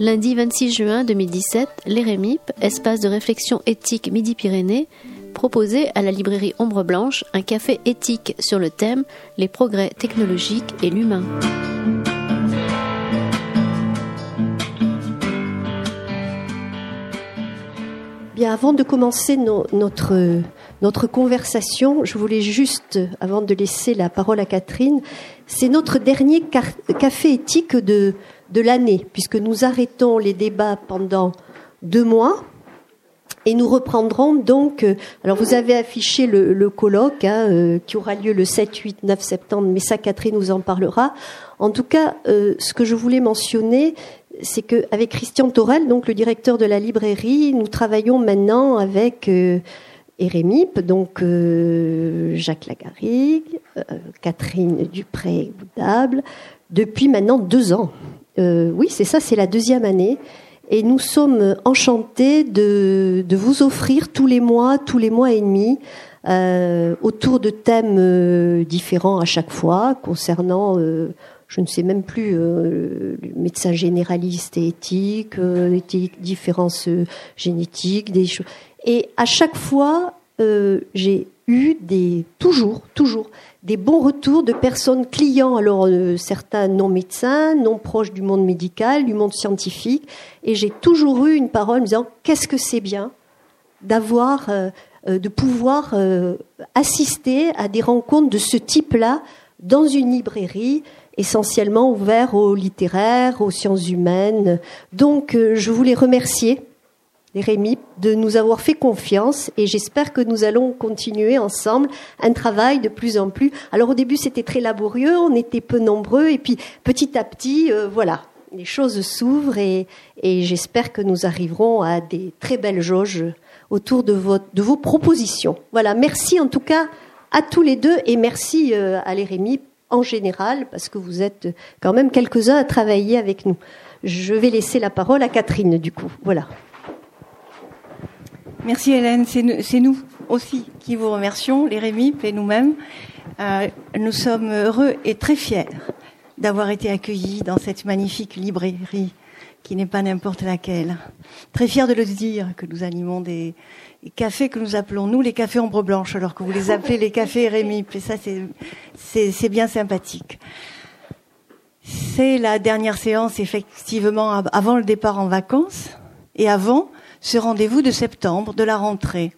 Lundi 26 juin 2017, l'EREMIP, espace de réflexion éthique Midi-Pyrénées, proposait à la librairie Ombre Blanche un café éthique sur le thème Les progrès technologiques et l'humain. Bien, avant de commencer notre, notre conversation, je voulais juste, avant de laisser la parole à Catherine, c'est notre dernier café éthique de, de l'année, puisque nous arrêtons les débats pendant deux mois. Et nous reprendrons donc. Euh, alors, vous avez affiché le, colloque hein, euh, qui aura lieu le 7, 8, 9 septembre, mais ça, Catherine nous en parlera. En tout cas, euh, ce que je voulais mentionner, c'est qu'avec Christian Torel, donc le directeur de la librairie, nous travaillons maintenant avec euh, donc Jacques Lagarrigue, Catherine Dupré-Boudable, depuis maintenant deux ans. Euh, oui, c'est ça, c'est la deuxième année. Et nous sommes enchantés de, vous offrir tous les mois, tous les mois et demi, euh, autour de thèmes euh, différents à chaque fois, concernant, je ne sais même plus, médecin généraliste et éthique, éthique, différences génétiques, des choses. Et à chaque fois, j'ai eu des, toujours, toujours, des bons retours de personnes clients, alors euh, certains non médecins, non proches du monde médical, du monde scientifique, et j'ai toujours eu une parole me disant qu'est-ce que c'est bien d'avoir, euh, euh, de pouvoir assister à des rencontres de ce type-là dans une librairie essentiellement ouverte aux littéraires, aux sciences humaines. Donc je voulais remercier Rémi, de nous avoir fait confiance et j'espère que nous allons continuer ensemble un travail de plus en plus. Alors au début c'était très laborieux, on était peu nombreux et puis petit à petit, euh, voilà, les choses s'ouvrent et, j'espère que nous arriverons à des très belles jauges autour de, vos propositions. Voilà, merci en tout cas à tous les deux et merci euh, à l'Érémie en général parce que vous êtes quand même quelques-uns à travailler avec nous. Je vais laisser la parole à Catherine du coup. Voilà. Merci Hélène, c'est nous aussi qui vous remercions, les Rémi et nous-mêmes. Euh, nous sommes heureux et très fiers d'avoir été accueillis dans cette magnifique librairie qui n'est pas n'importe laquelle. Très fiers de le dire que nous animons des, cafés que nous appelons nous les cafés ombre blanche alors que vous les appelez les cafés Rémi et ça c'est bien sympathique. C'est la dernière séance effectivement avant le départ en vacances et avant ce rendez-vous de septembre, de la rentrée.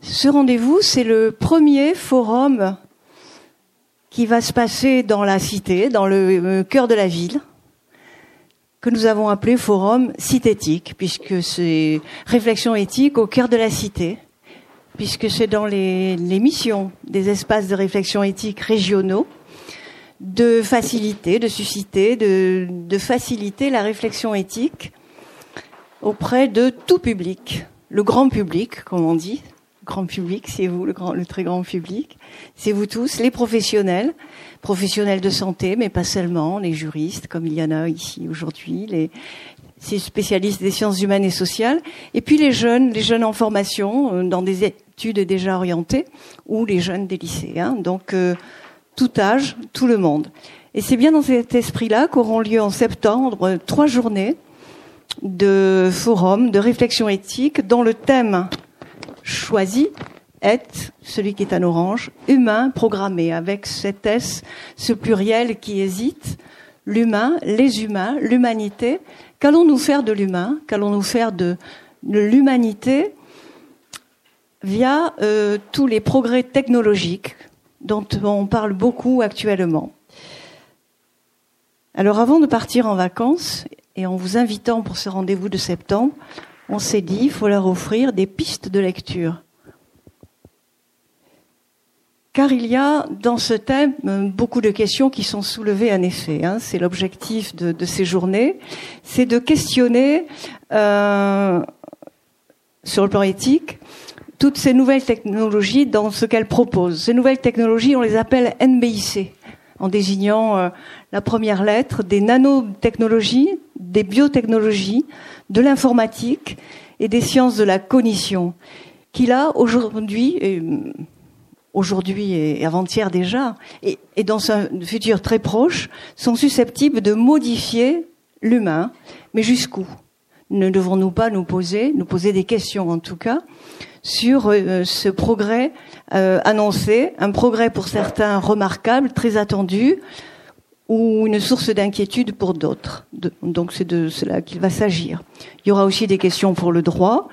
Ce rendez-vous, c'est le premier forum qui va se passer dans la cité, dans le euh, cœur de la ville, que nous avons appelé forum cithétique, puisque c'est réflexion éthique au cœur de la cité, puisque c'est dans les, missions des espaces de réflexion éthique régionaux de faciliter, de susciter, de faciliter la réflexion éthique auprès de tout public, le grand public, comme on dit. Grand public, c'est vous, le, grand, le très grand public. C'est vous tous, les professionnels, professionnels de santé, mais pas seulement, les juristes, comme il y en a ici aujourd'hui, les spécialistes des sciences humaines et sociales, et puis les jeunes, les jeunes en formation, euh, dans des études déjà orientées, ou les jeunes des lycéens. Donc, euh, tout âge, tout le monde. Et c'est bien dans cet esprit-là qu'auront lieu en septembre trois journées de forum de réflexion éthique dont le thème choisi est celui qui est en orange, humain programmé, avec cet S, ce pluriel qui hésite, l'humain, les humains, l'humanité. Qu'allons-nous faire de l'humain Qu'allons-nous faire de, l'humanité via euh, tous les progrès technologiques dont on parle beaucoup actuellement? Alors avant de partir en vacances, et en vous invitant pour ce rendez-vous de septembre, on s'est dit, il faut leur offrir des pistes de lecture. Car il y a dans ce thème beaucoup de questions qui sont soulevées en effet. Hein. c'est l'objectif de, ces journées, c'est de questionner euh, sur le plan éthique toutes ces nouvelles technologies dans ce qu'elles proposent. Ces nouvelles technologies, on les appelle NBIC, en désignant euh, la première lettre des nanotechnologies, des biotechnologies, de l'informatique et des sciences de la cognition, qui là, aujourd'hui, aujourd'hui et avant-hier déjà, et, dans un futur très proche, sont susceptibles de modifier l'humain. Mais jusqu'où? Ne devons-nous pas nous poser, nous poser des questions en tout cas, sur euh, ce progrès euh, annoncé, un progrès pour certains remarquable, très attendu, ou une source d'inquiétude pour d'autres. Donc c'est de cela qu'il va s'agir. Il y aura aussi des questions pour le droit.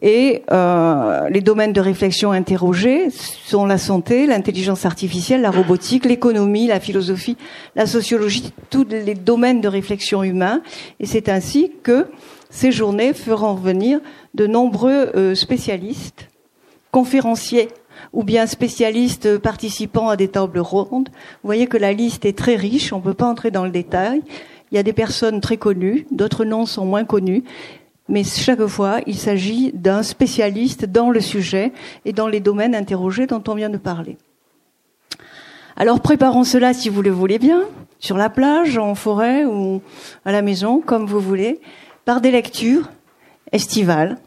Et euh, les domaines de réflexion interrogés sont la santé, l'intelligence artificielle, la robotique, l'économie, la philosophie, la sociologie, tous les domaines de réflexion humains. Et c'est ainsi que ces journées feront revenir de nombreux euh, spécialistes, conférenciers ou bien spécialistes participant à des tables rondes. Vous voyez que la liste est très riche, on ne peut pas entrer dans le détail. Il y a des personnes très connues, d'autres noms sont moins connus, mais chaque fois, il s'agit d'un spécialiste dans le sujet et dans les domaines interrogés dont on vient de parler. Alors préparons cela si vous le voulez bien, sur la plage, en forêt ou à la maison, comme vous voulez, par des lectures estivales,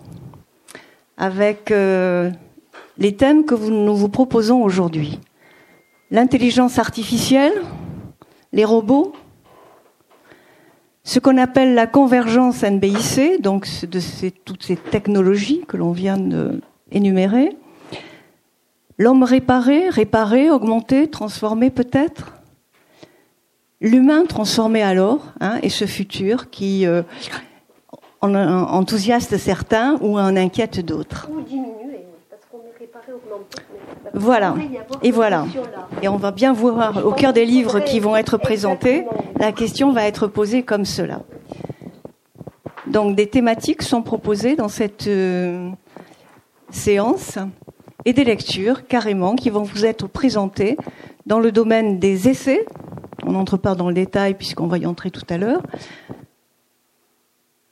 avec euh, les thèmes que nous vous proposons aujourd'hui. L'intelligence artificielle, les robots, ce qu'on appelle la convergence NBIC, donc toutes ces technologies que l'on vient d'énumérer, l'homme réparé, réparé, augmenté, transformé peut-être, l'humain transformé alors, hein, et ce futur qui euh, en enthousiaste certains ou en inquiète d'autres. Voilà. Et voilà. Et on va bien voir au cœur des livres qui vont être présentés, la question va être posée comme cela. Donc des thématiques sont proposées dans cette euh, séance et des lectures carrément qui vont vous être présentées dans le domaine des essais. On n'entre pas dans le détail puisqu'on va y entrer tout à l'heure.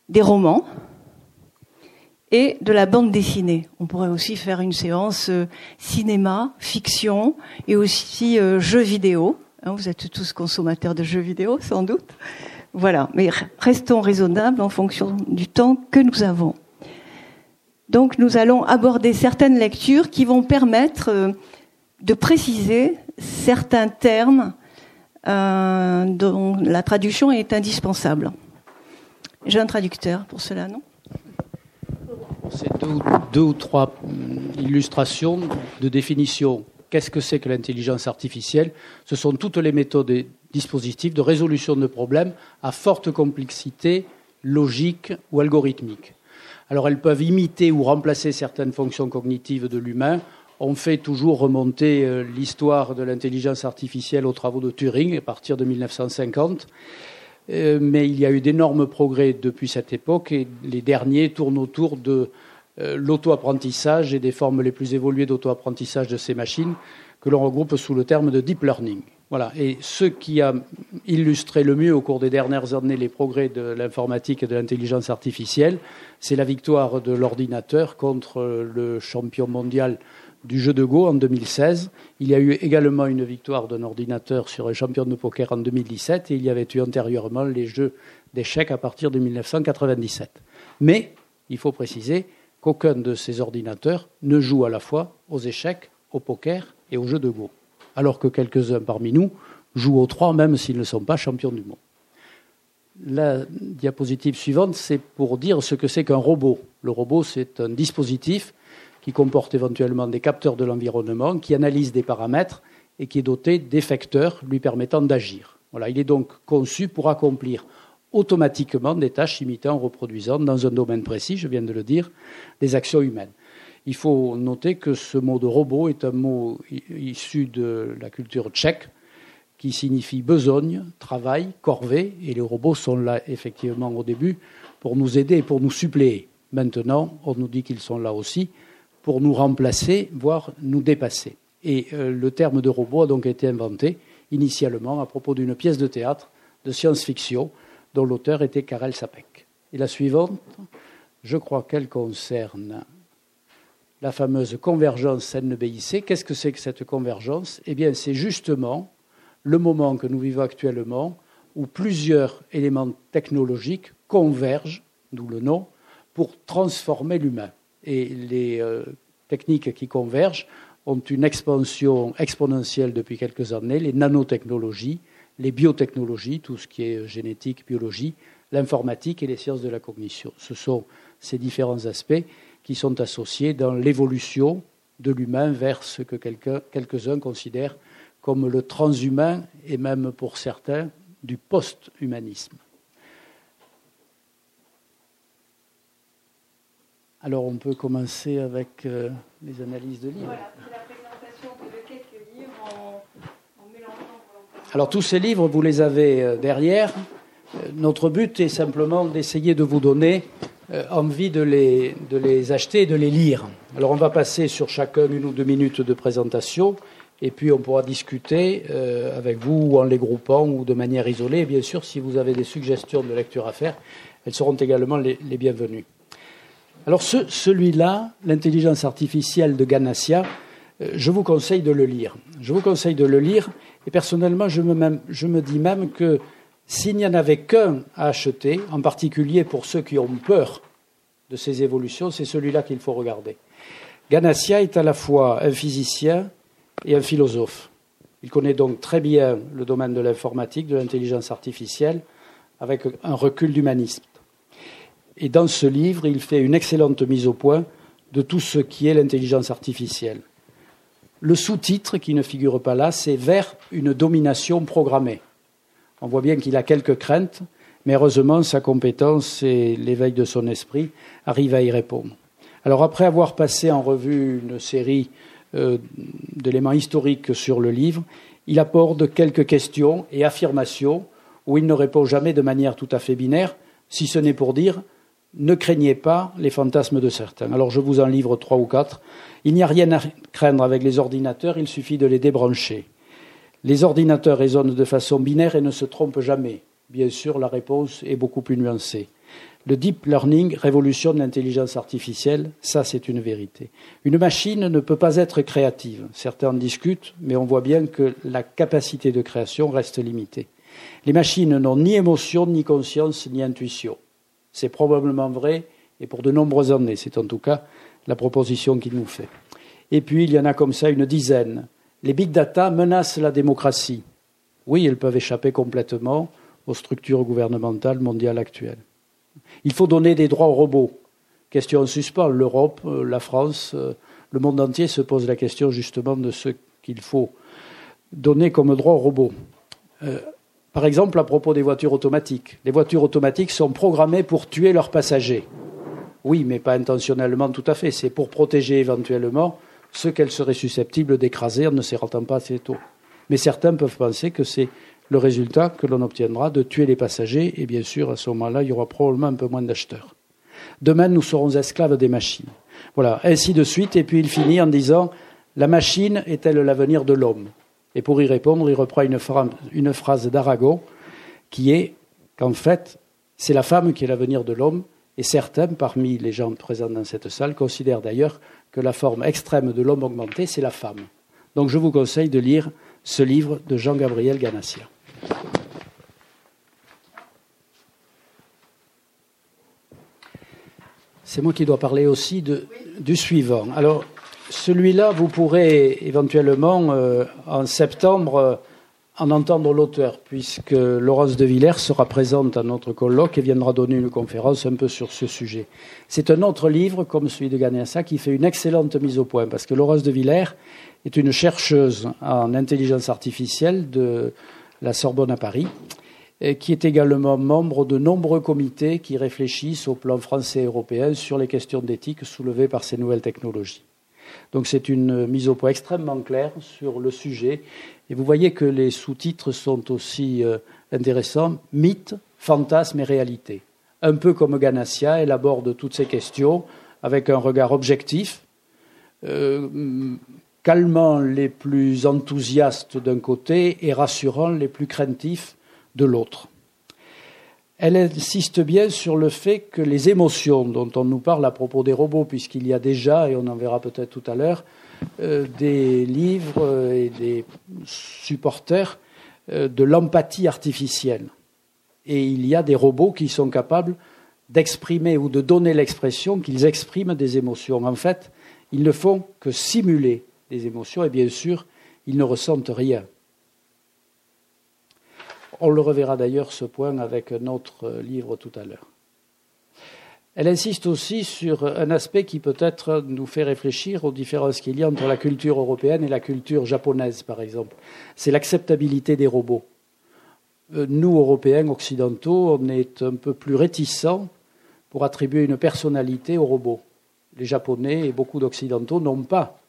Des romans, et de la bande dessinée. On pourrait aussi faire une séance euh, cinéma, fiction et aussi euh, jeux vidéo. Hein, vous êtes tous consommateurs de jeux vidéo, sans doute. Voilà, mais restons raisonnables en fonction du temps que nous avons. Donc nous allons aborder certaines lectures qui vont permettre euh, de préciser certains termes dont la traduction est indispensable. J'ai un traducteur pour cela, non? C'est deux, ou trois hum, illustrations de définition. Qu'est-ce que c'est que l'intelligence artificielle? Ce sont toutes les méthodes et dispositifs de résolution de problèmes à forte complexité logique ou algorithmique. Alors elles peuvent imiter ou remplacer certaines fonctions cognitives de l'humain. On fait toujours remonter euh, l'histoire de l'intelligence artificielle aux travaux de Turing à partir de 1950. Euh, mais il y a eu d'énormes progrès depuis cette époque et les derniers tournent autour de l'auto-apprentissage et des formes les plus évoluées d'auto-apprentissage de ces machines que l'on regroupe sous le terme de deep learning. Voilà. Et ce qui a illustré le mieux au cours des dernières années les progrès de l'informatique et de l'intelligence artificielle, c'est la victoire de l'ordinateur contre le champion mondial du jeu de Go en 2016. Il y a eu également une victoire d'un ordinateur sur un champion de poker en 2017 et il y avait eu antérieurement les jeux d'échecs à partir de 1997. Mais il faut préciser qu'aucun de ces ordinateurs ne joue à la fois aux échecs, au poker et aux jeux de Go, alors que quelques-uns parmi nous jouent aux trois même s'ils ne sont pas champions du monde. La diapositive suivante, c'est pour dire ce que c'est qu'un robot. Le robot, c'est un dispositif qui comporte éventuellement des capteurs de l'environnement, qui analyse des paramètres et qui est doté d'effecteurs lui permettant d'agir. Il est donc conçu pour accomplir automatiquement des tâches imitant, reproduisant, dans un domaine précis, je viens de le dire, des actions humaines. Il faut noter que ce mot de robot est un mot issu de la culture tchèque qui signifie besogne, travail, corvée, et les robots sont là effectivement au début pour nous aider et pour nous suppléer. Maintenant, on nous dit qu'ils sont là aussi pour nous remplacer, voire nous dépasser. Et euh, le terme de robot a donc été inventé initialement à propos d'une pièce de théâtre de science-fiction dont l'auteur était Karel Sapek. Et la suivante, je crois qu'elle concerne la fameuse convergence NBIC. Qu'est-ce que c'est que cette convergence? Eh bien, c'est justement le moment que nous vivons actuellement où plusieurs éléments technologiques convergent, d'où le nom, pour transformer l'humain et les euh, techniques qui convergent ont une expansion exponentielle depuis quelques années, les nanotechnologies, les biotechnologies, tout ce qui est génétique, biologie, l'informatique et les sciences de la cognition. Ce sont ces différents aspects qui sont associés dans l'évolution de l'humain vers ce que quelques-uns considèrent comme le transhumain et même pour certains du post-humanisme. Alors on peut commencer avec euh, les analyses de livres c'est la présentation de quelques livres en, mélangeant. Alors tous ces livres, vous les avez euh, derrière. Euh, notre but est simplement d'essayer de vous donner envie de les, acheter et de les lire. Alors on va passer sur chacun une ou deux minutes de présentation et puis on pourra discuter avec vous ou en les groupant ou de manière isolée. Et bien sûr, si vous avez des suggestions de lecture à faire, elles seront également les bienvenues. Alors celui-là, l'intelligence artificielle de Ganassia, euh, je vous conseille de le lire. Je vous conseille de le lire et personnellement, je me, dis même que s'il n'y en avait qu'un à acheter, en particulier pour ceux qui ont peur de ces évolutions, c'est celui-là qu'il faut regarder. Ganassia est à la fois un physicien et un philosophe. Il connaît donc très bien le domaine de l'informatique, de l'intelligence artificielle, avec un recul d'humanisme. Et dans ce livre, il fait une excellente mise au point de tout ce qui est l'intelligence artificielle. Le sous-titre, qui ne figure pas là, c'est Vers une domination programmée. On voit bien qu'il a quelques craintes, mais heureusement, sa compétence et l'éveil de son esprit arrivent à y répondre. Alors, après avoir passé en revue une série euh, d'éléments historiques sur le livre, il apporte quelques questions et affirmations où il ne répond jamais de manière tout à fait binaire, si ce n'est pour dire ne craignez pas les fantasmes de certains. Alors je vous en livre trois ou quatre. Il n'y a rien à craindre avec les ordinateurs, il suffit de les débrancher. Les ordinateurs raisonnent de façon binaire et ne se trompent jamais. Bien sûr, la réponse est beaucoup plus nuancée. Le deep learning révolutionne l'intelligence artificielle, ça c'est une vérité. Une machine ne peut pas être créative. Certains en discutent, mais on voit bien que la capacité de création reste limitée. Les machines n'ont ni émotion, ni conscience, ni intuition. C'est probablement vrai, et pour de nombreuses années, c'est en tout cas la proposition qu'il nous fait. Et puis, il y en a comme ça une dizaine. Les big data menacent la démocratie. Oui, elles peuvent échapper complètement aux structures gouvernementales mondiales actuelles. Il faut donner des droits aux robots. Question en suspens. L'Europe, euh, la France, euh, le monde entier se pose la question justement de ce qu'il faut donner comme droit aux robots. Euh, par exemple, à propos des voitures automatiques. Les voitures automatiques sont programmées pour tuer leurs passagers. Oui, mais pas intentionnellement tout à fait. C'est pour protéger éventuellement ceux qu'elles seraient susceptibles d'écraser en ne s'y rendant pas assez tôt. Mais certains peuvent penser que c'est le résultat que l'on obtiendra de tuer les passagers, et bien sûr, à ce moment-là, il y aura probablement un peu moins d'acheteurs. Demain, nous serons esclaves des machines. Voilà, ainsi de suite, et puis il finit en disant La machine est-elle l'avenir de l'homme? Et pour y répondre, il reprend une, phrase d'Aragon qui est qu'en fait, c'est la femme qui est l'avenir de l'homme, et certains, parmi les gens présents dans cette salle, considèrent d'ailleurs que la forme extrême de l'homme augmenté, c'est la femme. Donc je vous conseille de lire ce livre de Jean-Gabriel Ganassia. C'est moi qui dois parler aussi du suivant. Alors, celui-là, vous pourrez éventuellement, euh, en septembre, euh, en entendre l'auteur, puisque Laurence de Villers sera présente à notre colloque et viendra donner une conférence un peu sur ce sujet. C'est un autre livre, comme celui de Ganessa, qui fait une excellente mise au point, parce que Laurence de Villers est une chercheuse en intelligence artificielle de la Sorbonne à Paris, qui est également membre de nombreux comités qui réfléchissent au plan français et européen sur les questions d'éthique soulevées par ces nouvelles technologies. Donc c'est une mise au point extrêmement claire sur le sujet. Et vous voyez que les sous-titres sont aussi euh, intéressants. Mythe, fantasme et réalité. Un peu comme Ganassia, elle aborde toutes ces questions avec un regard objectif, euh, calmant les plus enthousiastes d'un côté et rassurant les plus craintifs de l'autre. Elle insiste bien sur le fait que les émotions dont on nous parle à propos des robots, puisqu'il y a déjà, et on en verra peut-être tout à l'heure, euh, des livres et des supporters euh, de l'empathie artificielle. Et il y a des robots qui sont capables d'exprimer ou de donner l'expression qu'ils expriment des émotions. En fait, ils ne font que simuler des émotions, et bien sûr, ils ne ressentent rien. On le reverra d'ailleurs ce point avec notre livre tout à l'heure. Elle insiste aussi sur un aspect qui peut-être nous fait réfléchir aux différences qu'il y a entre la culture européenne et la culture japonaise, par exemple. C'est l'acceptabilité des robots. Euh, nous, Européens, occidentaux, on est un peu plus réticents pour attribuer une personnalité aux robots. Les Japonais et beaucoup d'Occidentaux n'ont pas euh,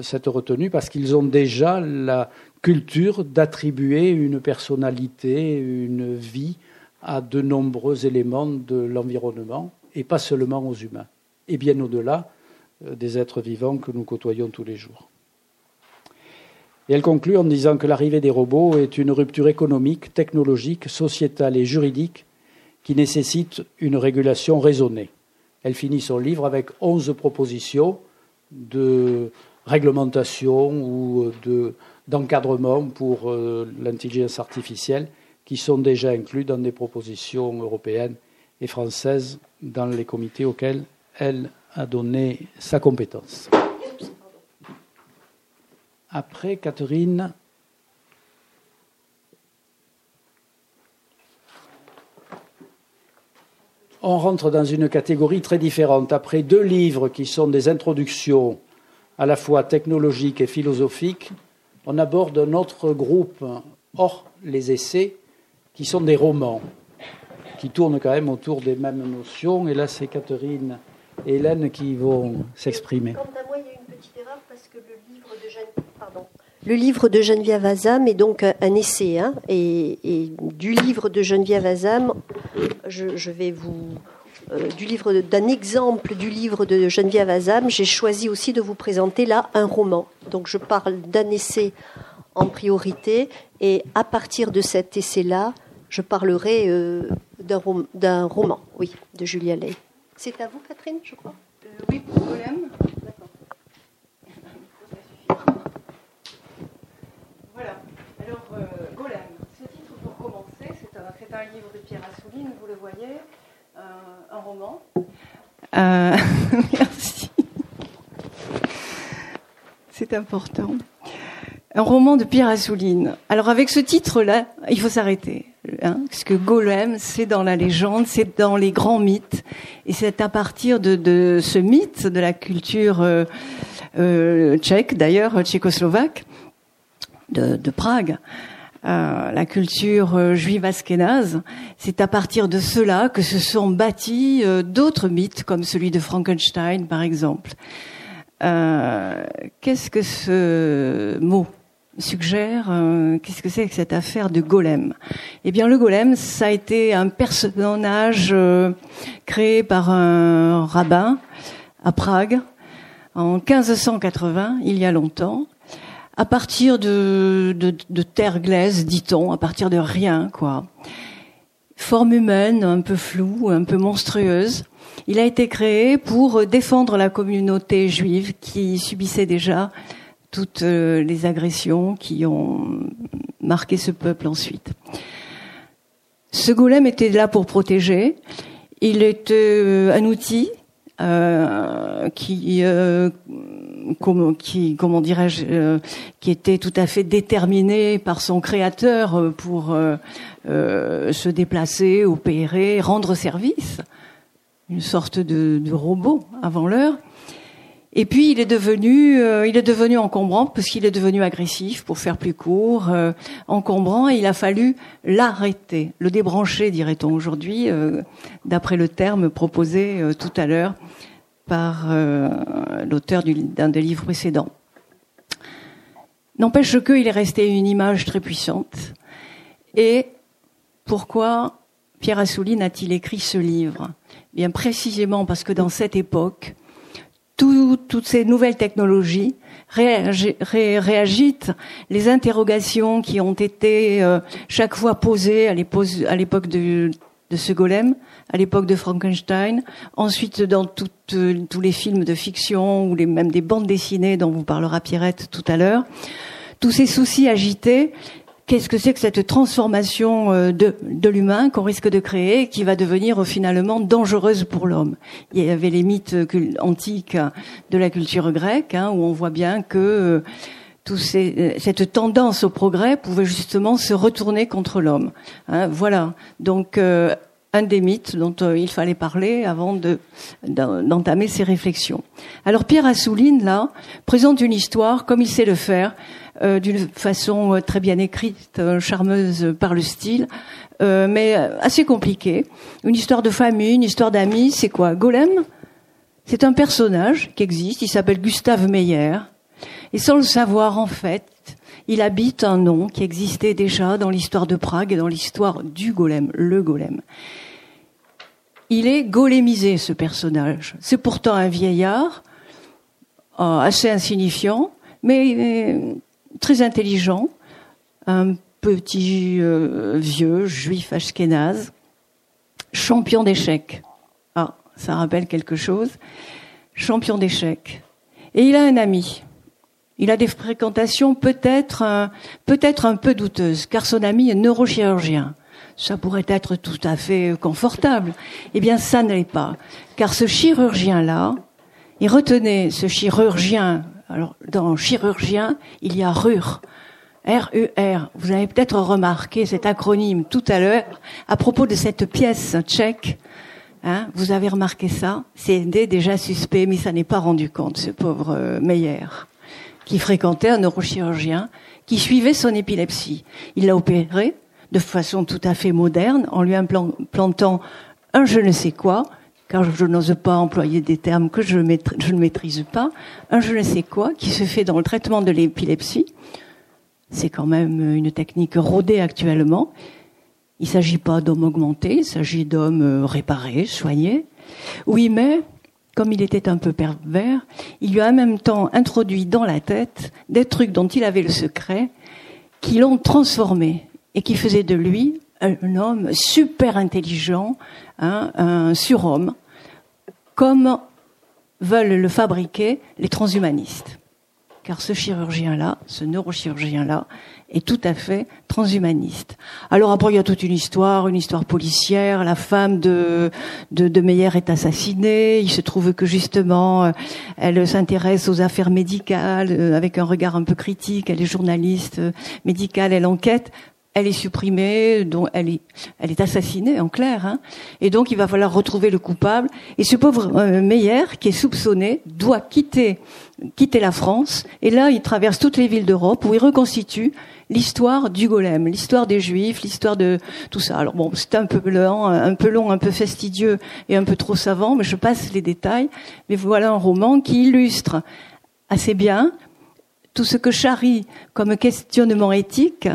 cette retenue parce qu'ils ont déjà la culture d'attribuer une personnalité, une vie à de nombreux éléments de l'environnement et pas seulement aux humains, et bien au-delà euh, des êtres vivants que nous côtoyons tous les jours. Et elle conclut en disant que l'arrivée des robots est une rupture économique, technologique, sociétale et juridique qui nécessite une régulation raisonnée. Elle finit son livre avec onze propositions de réglementation ou d'encadrement pour euh, l'intelligence artificielle qui sont déjà inclus dans des propositions européennes et françaises dans les comités auxquels elle a donné sa compétence. Après, Catherine. On rentre dans une catégorie très différente. Après deux livres qui sont des introductions à la fois technologiques et philosophiques, on aborde un autre groupe hors les essais qui sont des romans qui tournent quand même autour des mêmes notions. Et là, c'est Catherine et Hélène qui vont s'exprimer. Quant à moi, il y a une petite erreur parce que le livre de, Pardon. Le livre de Geneviève Azam est donc un essai. Hein, et, du livre de Geneviève Azam, je, vais vous. Euh, du livre d'un exemple du livre de Geneviève Azam, j'ai choisi aussi de vous présenter là un roman. Donc je parle d'un essai en priorité et à partir de cet essai-là, je parlerai euh, d'un roman, oui, de Julia Ley. C'est à vous, Catherine, je crois euh, Oui, pour Golem. D'accord. Voilà. Alors, Golem. Ce titre, pour commencer, c'est un, un, livre de Pierre Assouline, vous le voyez, un roman. merci. C'est important. Un roman de Pierre Assouline. Alors avec ce titre-là, il faut s'arrêter. Hein, parce que Golem, c'est dans la légende, c'est dans les grands mythes. Et c'est à partir de, de, ce mythe de la culture euh, euh, tchèque, d'ailleurs tchécoslovaque, de Prague, euh, la culture euh, juive askénaze, c'est à partir de cela que se sont bâtis euh, d'autres mythes, comme celui de Frankenstein, par exemple. Qu'est-ce que ce mot suggère qu'est-ce que c'est que cette affaire de golem? Eh bien, le golem, ça a été un personnage créé par un rabbin à Prague en 1580, il y a longtemps, à partir de, de, de terre glaise, dit-on, à partir de rien, quoi. Forme humaine, un peu floue, un peu monstrueuse. Il a été créé pour défendre la communauté juive qui subissait déjà toutes euh, les agressions qui ont marqué ce peuple ensuite. Ce golem était là pour protéger. Il était euh, un outil euh, qui, euh, comment, qui, comment dirais-je, euh, qui était tout à fait déterminé par son créateur pour se déplacer, opérer, rendre service, une sorte de robot avant l'heure. Et puis il est devenu, euh, il est devenu encombrant parce qu'il est devenu agressif, pour faire plus court, euh, encombrant. Et il a fallu l'arrêter, le débrancher, dirait-on aujourd'hui, euh, d'après le terme proposé tout à l'heure par l'auteur d'un des livres précédents. N'empêche qu'il est resté une image très puissante. Et pourquoi Pierre Assouline a-t-il écrit ce livre? Bien précisément parce que dans cette époque, toutes ces nouvelles technologies réagitent les interrogations qui ont été euh, chaque fois posées à l'époque de, ce golem, à l'époque de Frankenstein, ensuite dans euh, tous les films de fiction ou même des bandes dessinées dont vous parlera Pierrette tout à l'heure. Tous ces soucis agités qu'est-ce que c'est que cette transformation euh, de, de l'humain qu'on risque de créer, qui va devenir euh, finalement dangereuse pour l'homme? Il y avait les mythes antiques de la culture grecque, hein, où on voit bien que tout ces, cette tendance au progrès pouvait justement se retourner contre l'homme. Hein, voilà. Donc un des mythes dont il fallait parler avant de, d'entamer ces réflexions. Alors Pierre Assouline, là, présente une histoire comme il sait le faire, euh, d'une façon euh, très bien écrite, euh, charmeuse par le style, mais assez compliquée. Une histoire de famille, une histoire d'amis, c'est quoi? Golem? C'est un personnage qui existe, il s'appelle Gustave Meyer, et sans le savoir en fait, il habite un nom qui existait déjà dans l'histoire de Prague et dans l'histoire du golem, le golem. Il est golémisé, ce personnage. C'est pourtant un vieillard, assez insignifiant, mais très intelligent, un petit euh, vieux juif ashkénaze, champion d'échecs. Ah, ça rappelle quelque chose. Champion d'échecs. Et il a un ami. Il a des fréquentations peut-être peut-être un peu douteuses, car son ami est neurochirurgien. Ça pourrait être tout à fait confortable. Eh bien, ça ne l'est pas, car ce chirurgien-là, et retenez, ce chirurgien alors, dans chirurgien, il y a RUR. R-U-R. Vous avez peut-être remarqué cet acronyme tout à l'heure à propos de cette pièce tchèque. Hein, vous avez remarqué ça? C'est déjà suspect, mais ça n'est pas rendu compte, ce pauvre euh, Meyer, qui fréquentait un neurochirurgien, qui suivait son épilepsie. Il l'a opéré de façon tout à fait moderne, en lui implantant un je ne sais quoi, car je n'ose pas employer des termes que je, ne maîtrise pas, un je ne sais quoi qui se fait dans le traitement de l'épilepsie. C'est quand même une technique rodée actuellement. Il ne s'agit pas d'hommes augmentés, il s'agit d'hommes euh, réparés, soignés. Oui, mais comme il était un peu pervers, il lui a en même temps introduit dans la tête des trucs dont il avait le secret, qui l'ont transformé et qui faisaient de lui un homme super intelligent, hein, un surhomme, comme veulent le fabriquer les transhumanistes. Car ce chirurgien-là, ce neurochirurgien-là, est tout à fait transhumaniste. Alors après, il y a toute une histoire, une histoire policière. La femme de, de, de Meyer est assassinée. Il se trouve que justement, euh, elle s'intéresse aux affaires médicales euh, avec un regard un peu critique. Elle est journaliste euh, médicale, elle enquête elle est supprimée, donc elle est, assassinée en clair, hein. et donc il va falloir retrouver le coupable. Et ce pauvre euh, Meyer, qui est soupçonné, doit quitter, quitter la France. Et là, il traverse toutes les villes d'Europe où il reconstitue l'histoire du golem, l'histoire des Juifs, l'histoire de tout ça. Alors bon, c'est un peu long, un peu long, un peu fastidieux et un peu trop savant, mais je passe les détails. Mais voilà un roman qui illustre assez bien tout ce que charrie comme questionnement éthique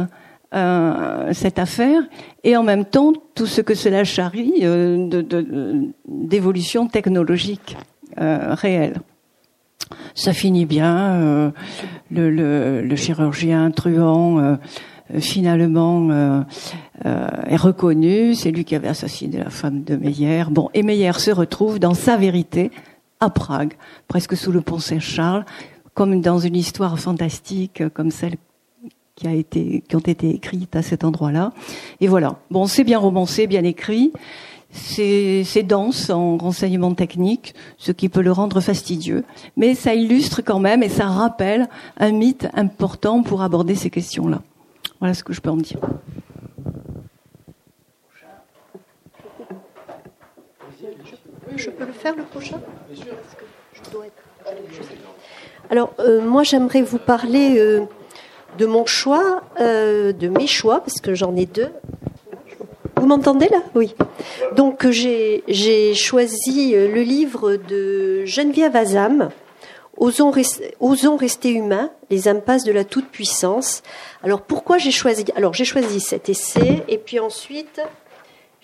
euh, cette affaire et en même temps tout ce que cela charrie euh, d'évolution de, technologique euh, réelle. Ça finit bien, euh, le, le, chirurgien truand finalement est reconnu, c'est lui qui avait assassiné la femme de Meyer. Bon, et Meyer se retrouve dans sa vérité à Prague, presque sous le pont Saint-Charles, comme dans une histoire fantastique comme celle qui, a été, qui ont été écrites à cet endroit-là. Et voilà. Bon, c'est bien romancé, bien écrit. C'est dense en renseignements techniques, ce qui peut le rendre fastidieux. Mais ça illustre quand même et ça rappelle un mythe important pour aborder ces questions-là. Voilà ce que je peux en dire. Je peux le faire le prochain? Alors, euh, moi, j'aimerais vous parler euh, de mon choix, euh, de mes choix, parce que j'en ai deux. Vous m'entendez là? Oui. Donc j'ai choisi euh, le livre de Geneviève Azam, Osons, Osons rester humains, les impasses de la toute-puissance. Alors pourquoi j'ai choisi Alors j'ai choisi cet essai et puis ensuite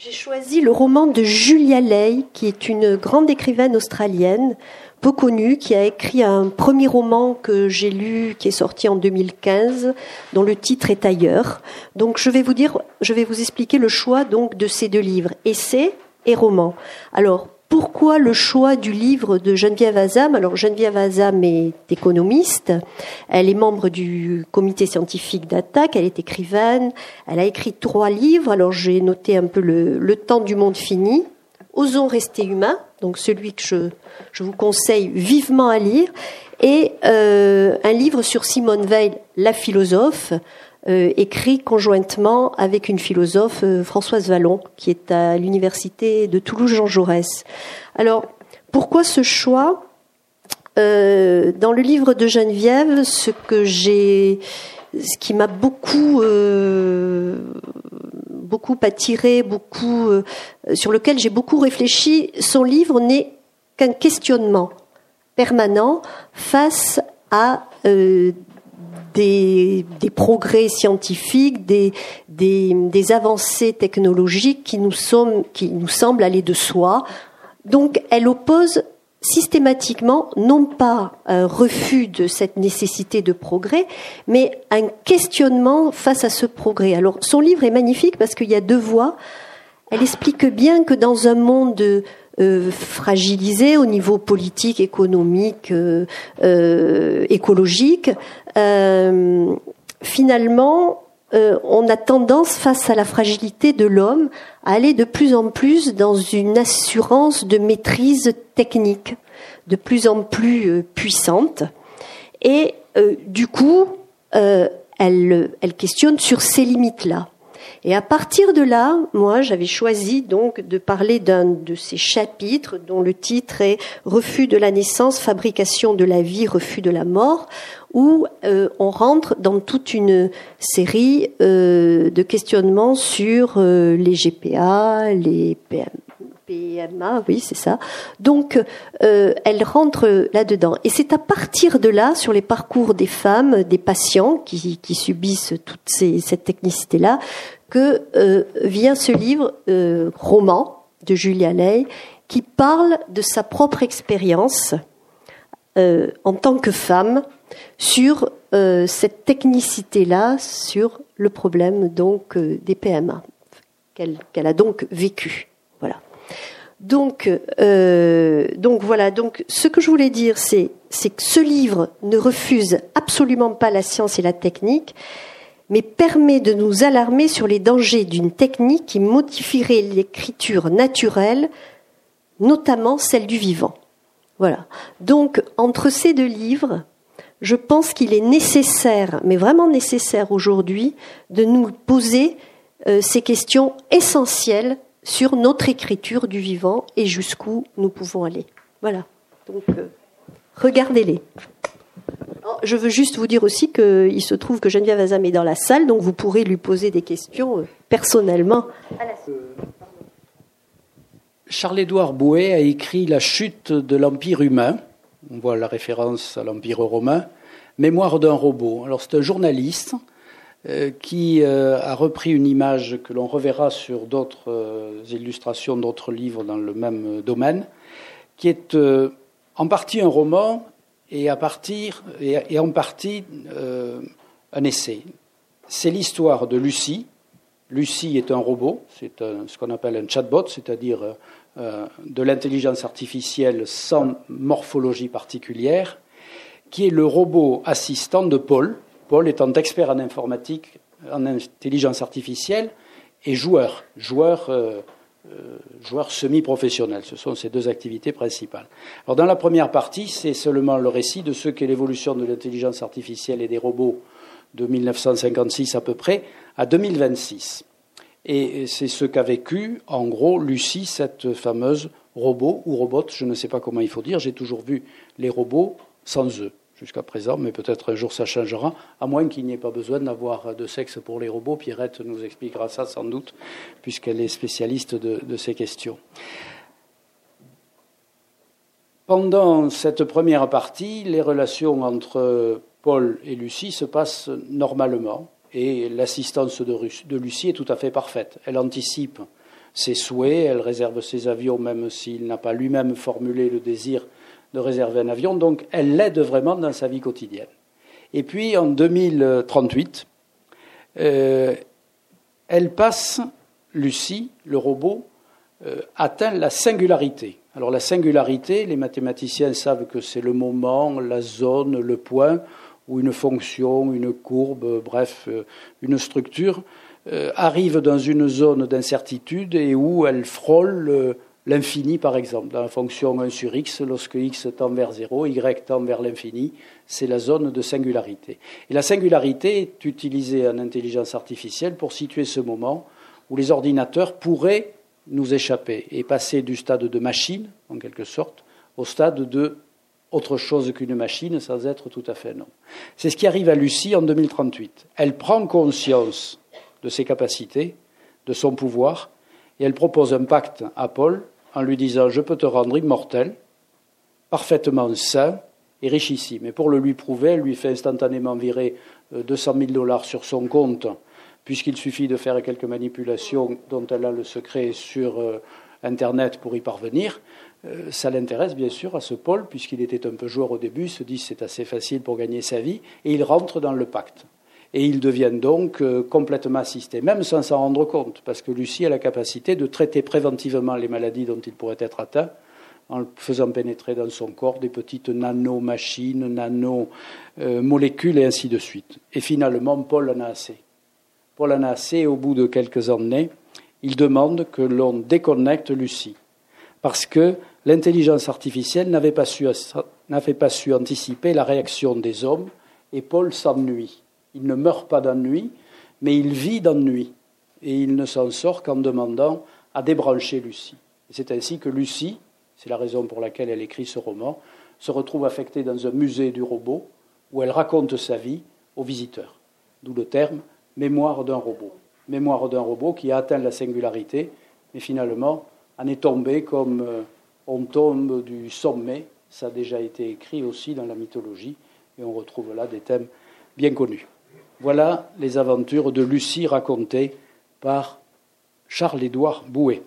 j'ai choisi le roman de Julia Leigh, qui est une grande écrivaine australienne peu connu, qui a écrit un premier roman que j'ai lu, qui est sorti en 2015, dont le titre est ailleurs. Donc je vais vous dire, je vais vous expliquer le choix donc de ces deux livres, essai et roman. Alors pourquoi le choix du livre de Geneviève Azam? Alors Geneviève Azam est économiste, elle est membre du comité scientifique d'attaque, elle est écrivaine, elle a écrit trois livres, alors j'ai noté un peu le, temps du monde fini, Osons rester humains, donc celui que je, je vous conseille vivement à lire, et euh, un livre sur Simone Veil, la philosophe, écrit conjointement avec une philosophe, euh, Françoise Vallon, qui est à l'université de Toulouse-Jean Jaurès. Alors, pourquoi ce choix? Euh, Dans le livre de Geneviève, ce que j'ai, ce qui m'a beaucoup beaucoup attiré, beaucoup sur lequel j'ai beaucoup réfléchi, son livre n'est qu'un questionnement permanent face à des, progrès scientifiques, des, des, avancées technologiques qui nous, qui nous semblent aller de soi. Donc elle oppose systématiquement non pas un refus de cette nécessité de progrès, mais un questionnement face à ce progrès. Alors son livre est magnifique parce qu'il y a deux voix. Elle explique bien que dans un monde euh, fragilisé au niveau politique, économique, euh, euh, écologique, finalement, on a tendance, face à la fragilité de l'homme, à aller de plus en plus dans une assurance de maîtrise technique, de plus en plus puissante. Et du coup, elle, elle questionne sur ces limites-là. Et à partir de là, moi, j'avais choisi donc de parler d'un de ces chapitres dont le titre est Refus de la naissance, fabrication de la vie, refus de la mort, où euh, on rentre dans toute une série euh, de questionnements sur euh, les GPA, les PM, PMA, oui, c'est ça. Donc, elle rentre là-dedans. Et c'est à partir de là, sur les parcours des femmes, des patients qui, subissent toute ces, cette technicité-là, que euh, vient ce livre euh, roman de Julia Ley qui parle de sa propre expérience euh, en tant que femme sur cette technicité-là, sur le problème donc des PMA qu'elle a donc vécu. Donc, donc voilà. Donc, ce que je voulais dire, c'est que ce livre ne refuse absolument pas la science et la technique, mais permet de nous alarmer sur les dangers d'une technique qui modifierait l'écriture naturelle, notamment celle du vivant. Voilà. Donc, entre ces deux livres, je pense qu'il est nécessaire, mais vraiment nécessaire aujourd'hui, de nous poser euh, ces questions essentielles sur notre écriture du vivant et jusqu'où nous pouvons aller. Voilà. Donc, euh, regardez-les. Je veux juste vous dire aussi qu'il se trouve que Geneviève Azam est dans la salle, donc vous pourrez lui poser des questions euh, personnellement. Charles-Édouard Bouet a écrit La chute de l'Empire humain. On voit la référence à l'Empire romain. Mémoire d'un robot. Alors c'est un journaliste euh, qui euh, a repris une image que l'on reverra sur d'autres illustrations d'autres livres dans le même domaine, qui est en partie un roman et, à partir, et, en partie euh, un essai. C'est l'histoire de Lucie. Lucie est un robot, c'est ce qu'on appelle un chatbot, c'est-à-dire euh, de l'intelligence artificielle sans morphologie particulière, qui est le robot assistant de Paul. Paul étant expert en informatique, en intelligence artificielle et joueur, joueur euh, euh, joueurs semi-professionnels. Ce sont ces deux activités principales. Alors, dans la première partie, c'est seulement le récit de ce qu'est l'évolution de l'intelligence artificielle et des robots de 1956 à peu près à 2026. Et c'est ce qu'a vécu, en gros, Lucie, cette fameuse robot ou robot, je ne sais pas comment il faut dire, j'ai toujours vu les robots sans eux jusqu'à présent, mais peut-être un jour ça changera, à moins qu'il n'y ait pas besoin d'avoir de sexe pour les robots. Pierrette nous expliquera ça sans doute, puisqu'elle est spécialiste de, ces questions. Pendant cette première partie, les relations entre Paul et Lucie se passent normalement, et l'assistance de, Lucie est tout à fait parfaite. Elle anticipe ses souhaits, elle réserve ses avions même s'il n'a pas lui-même formulé le désir de réserver un avion, donc elle l'aide vraiment dans sa vie quotidienne. Et puis en 2038, euh, elle passe, Lucie, le robot, euh, atteint la singularité. Alors la singularité, les mathématiciens savent que c'est le moment, la zone, le point où une fonction, une courbe, bref, euh, une structure arrive dans une zone d'incertitude et où elle frôle l'infini, par exemple. Dans la fonction 1 sur x, lorsque x tend vers 0, y tend vers l'infini, c'est la zone de singularité. Et la singularité est utilisée en intelligence artificielle pour situer ce moment où les ordinateurs pourraient nous échapper et passer du stade de machine, en quelque sorte, au stade de autre chose qu'une machine sans être tout à fait non. C'est ce qui arrive à Lucie en 2038. Elle prend conscience de ses capacités, de son pouvoir, et elle propose un pacte à Paul en lui disant Je peux te rendre immortel, parfaitement sain et richissime. Et pour le lui prouver, elle lui fait instantanément virer 200 euh, 000 dollars sur son compte puisqu'il suffit de faire quelques manipulations dont elle a le secret sur euh, Internet pour y parvenir. Euh, ça l'intéresse bien sûr à ce Paul, puisqu'il était un peu joueur au début, se dit c'est assez facile pour gagner sa vie, et il rentre dans le pacte. Et il devient donc euh, complètement assisté, même sans s'en rendre compte, parce que Lucie a la capacité de traiter préventivement les maladies dont il pourrait être atteint, en faisant pénétrer dans son corps des petites nanomachines, nanomolécules, et ainsi de suite. Et finalement, Paul en a assez. Paul en a assez, au bout de quelques années, il demande que l'on déconnecte Lucie, parce que l'intelligence artificielle n'avait pas su anticiper la réaction des hommes, et Paul s'ennuie. Il ne meurt pas d'ennui, mais il vit d'ennui, et il ne s'en sort qu'en demandant à débrancher Lucie. C'est ainsi que Lucie, c'est la raison pour laquelle elle écrit ce roman, se retrouve affectée dans un musée du robot, où elle raconte sa vie aux visiteurs. D'où le terme mémoire d'un robot. Mémoire d'un robot qui a atteint la singularité, mais finalement en est tombé comme euh, on tombe du sommet. Ça a déjà été écrit aussi dans la mythologie, et on retrouve là des thèmes bien connus. Voilà les aventures de Lucie racontées par Charles-Édouard Bouet.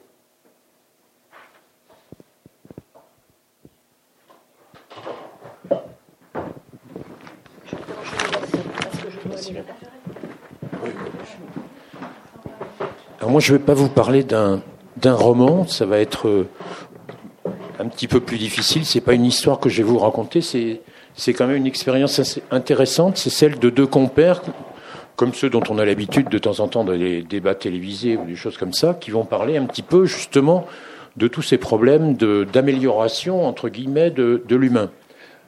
Alors moi, je ne vais pas vous parler d'un roman, ça va être euh, un petit peu plus difficile. C'est pas une histoire que je vais vous raconter, c'est c'est quand même une expérience assez intéressante. C'est celle de deux compères, comme ceux dont on a l'habitude de temps en temps dans les débats télévisés ou des choses comme ça, qui vont parler un petit peu justement de tous ces problèmes d'amélioration entre guillemets de, de l'humain.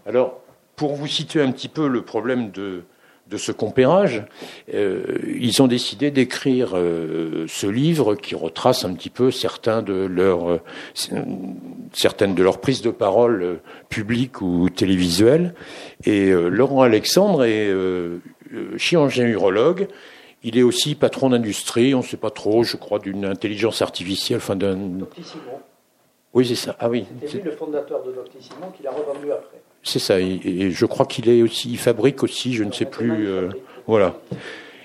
Alors, pour vous situer un petit peu le problème de de ce compérage, euh, ils ont décidé d'écrire euh, ce livre qui retrace un petit peu certains de euh, certaines de leurs prises de parole publiques ou télévisuelles. Et Laurent Alexandre est chirurgien urologue. Il est aussi patron d'industrie, on ne sait pas trop, je crois, d'une intelligence artificielle, enfin d'un. Oui, c'est ça. Ah oui. C'est le fondateur de Doctissimo qui l'a revendu après. C'est ça. Et, je crois qu'il est aussi, il fabrique aussi, je ne sais plus. Euh, voilà.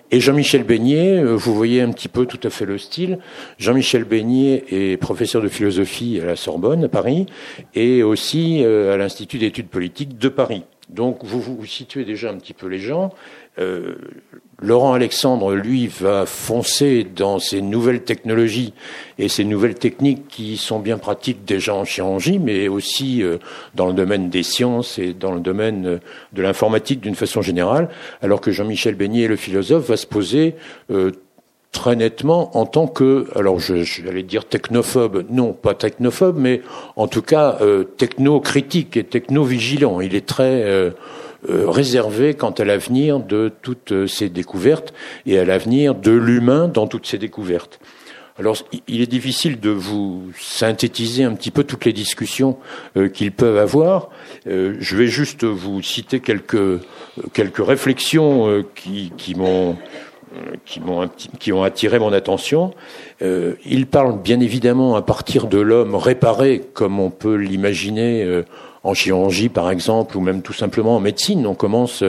Et Jean-Michel Beignet, euh, vous voyez un petit peu tout à fait le style. Jean-Michel Beignet est professeur de philosophie à la Sorbonne, à Paris, et aussi euh, à l'Institut d'études politiques de Paris. Donc vous vous situez déjà un petit peu les gens. Euh, Laurent Alexandre, lui, va foncer dans ces nouvelles technologies et ces nouvelles techniques qui sont bien pratiques déjà en chirurgie, mais aussi euh, dans le domaine des sciences et dans le domaine euh, de l'informatique d'une façon générale, alors que Jean-Michel Beignet, le philosophe, va se poser très nettement en tant que, alors je, j'allais dire technophobe, non pas technophobe, mais en tout cas techno-critique et techno-vigilant. Il est très euh, réservé quant à l'avenir de toutes ces découvertes et à l'avenir de l'humain dans toutes ces découvertes. Alors, il est difficile de vous synthétiser un petit peu toutes les discussions euh, qu'ils peuvent avoir. Euh, je vais juste vous citer quelques quelques réflexions qui, qui m'ont qui, m'ont, qui ont attiré mon attention. Euh, il parle bien évidemment à partir de l'homme réparé, comme on peut l'imaginer en chirurgie par exemple, ou même tout simplement en médecine. On commence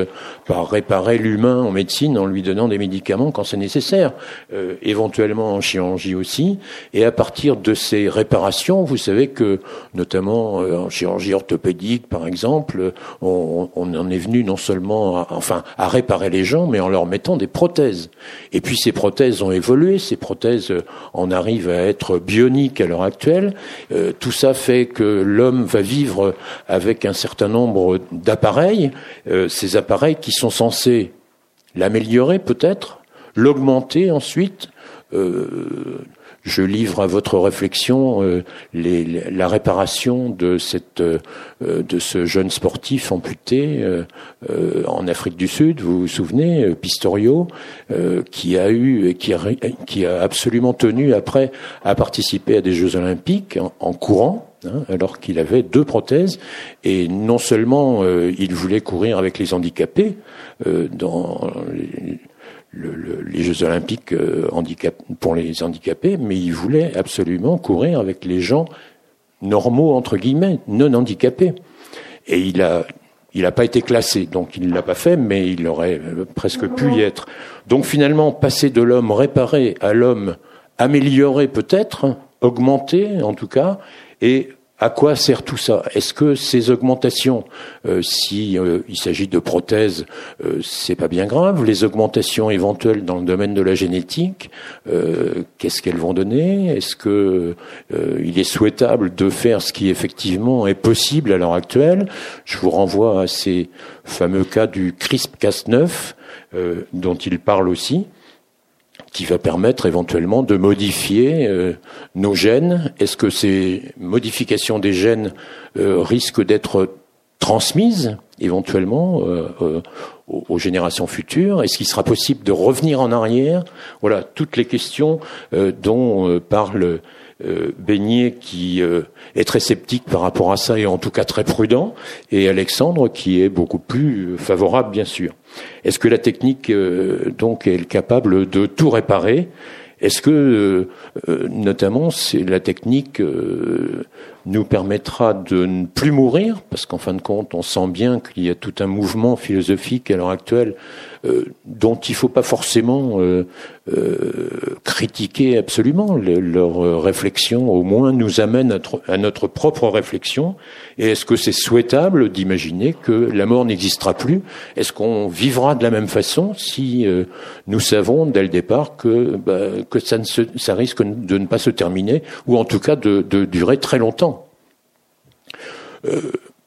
par réparer l'humain en médecine en lui donnant des médicaments quand c'est nécessaire, euh, éventuellement en chirurgie aussi. Et à partir de ces réparations, vous savez que notamment euh, en chirurgie orthopédique par exemple, on, on, en est venu non seulement à, enfin à réparer les gens, mais en leur mettant des prothèses. Et puis ces prothèses ont évolué, ces prothèses en arrivent à être bioniques à l'heure actuelle. Euh, tout ça fait que l'homme va vivre avec un certain nombre d'appareils, euh, ces appareils qui sont censés l'améliorer peut-être, l'augmenter ensuite. Euh, je livre à votre réflexion euh, les, la réparation de cette euh, de ce jeune sportif amputé en Afrique du Sud. Vous vous souvenez, Pistorio, qui a eu et qui a, qui a absolument tenu après à participer à des Jeux Olympiques en courant Hein, alors qu'il avait deux prothèses. Et non seulement euh, il voulait courir avec les handicapés euh, dans les, Jeux olympiques euh, pour les handicapés, mais il voulait absolument courir avec les gens normaux, entre guillemets, non handicapés. Et il il n'a pas été classé, donc il ne l'a pas fait, mais il aurait presque pu y être. Donc finalement, passer de l'homme réparé à l'homme amélioré peut-être, augmenté en tout cas, et à quoi sert tout ça? Est-ce que ces augmentations, euh, si euh, il s'agit de prothèses, euh, c'est pas bien grave? Les augmentations éventuelles dans le domaine de la génétique, qu'est-ce qu'elles vont donner? Est-ce que il est souhaitable de faire ce qui effectivement est possible à l'heure actuelle? Je vous renvoie à ces fameux cas du CRISP-Cas9 dont il parle aussi qui va permettre éventuellement de modifier euh, nos gènes. Est-ce que ces modifications des gènes euh, risquent d'être transmises éventuellement euh, aux, générations futures? Est-ce qu'il sera possible de revenir en arrière? Voilà toutes les questions dont parle Beignet qui est très sceptique par rapport à ça et en tout cas très prudent, et Alexandre qui est beaucoup plus favorable bien sûr. Est-ce que la technique euh, donc est capable de tout réparer? Est-ce que euh, euh, notamment la technique nous permettra de ne plus mourir? Parce qu'en fin de compte on sent bien qu'il y a tout un mouvement philosophique à l'heure actuelle euh, dont il ne faut pas forcément euh, euh, critiquer absolument. leur réflexion, au moins, nous amène à, notre propre réflexion. Et est-ce que c'est souhaitable d'imaginer que la mort n'existera plus? Est-ce qu'on vivra de la même façon si nous savons dès le départ que, bah, que ça, ne se, ça risque de ne pas se terminer, ou en tout cas de, de durer très longtemps?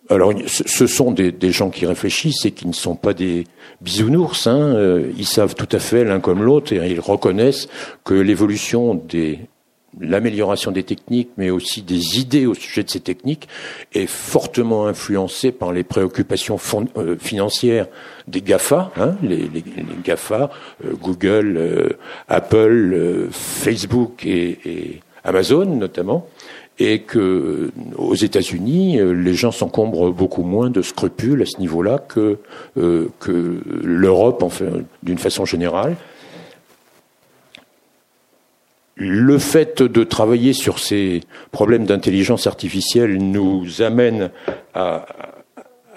Alors, ce sont des, gens qui réfléchissent et qui ne sont pas des bisounours. Hein. Euh, ils savent tout à fait l'un comme l'autre et ils reconnaissent que l'évolution des l'amélioration des techniques, mais aussi des idées au sujet de ces techniques, est fortement influencée par les préoccupations euh, financières des GAFA, hein, les, GAFA, euh, Google, Apple, Facebook et Amazon notamment et que aux États-Unis, euh, les gens s'encombrent beaucoup moins de scrupules à ce niveau-là que, euh, que l'Europe, enfin, d'une façon générale. Le fait de travailler sur ces problèmes d'intelligence artificielle nous amène à,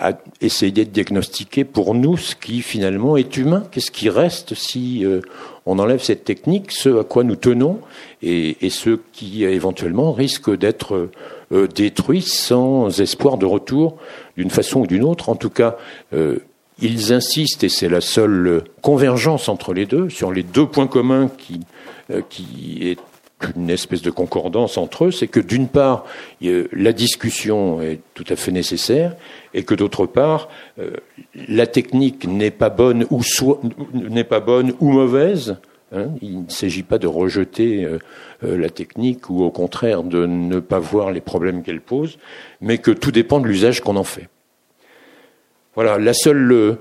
à essayer de diagnostiquer pour nous ce qui finalement est humain, qu'est-ce qui reste si euh, on enlève cette technique, ce à quoi nous tenons et, et ce qui éventuellement risque d'être euh, détruit sans espoir de retour d'une façon ou d'une autre. En tout cas, euh, ils insistent, et c'est la seule convergence entre les deux, sur les deux points communs qui, qui est une espèce de concordance entre eux, c'est que d'une part, la discussion est tout à fait nécessaire, et que d'autre part, euh, la technique n'est pas bonne ou n'est pas bonne ou mauvaise. Hein. il ne s'agit pas de rejeter euh, euh, la technique ou au contraire de ne pas voir les problèmes qu'elle pose, mais que tout dépend de l'usage qu'on en fait. Voilà, la seule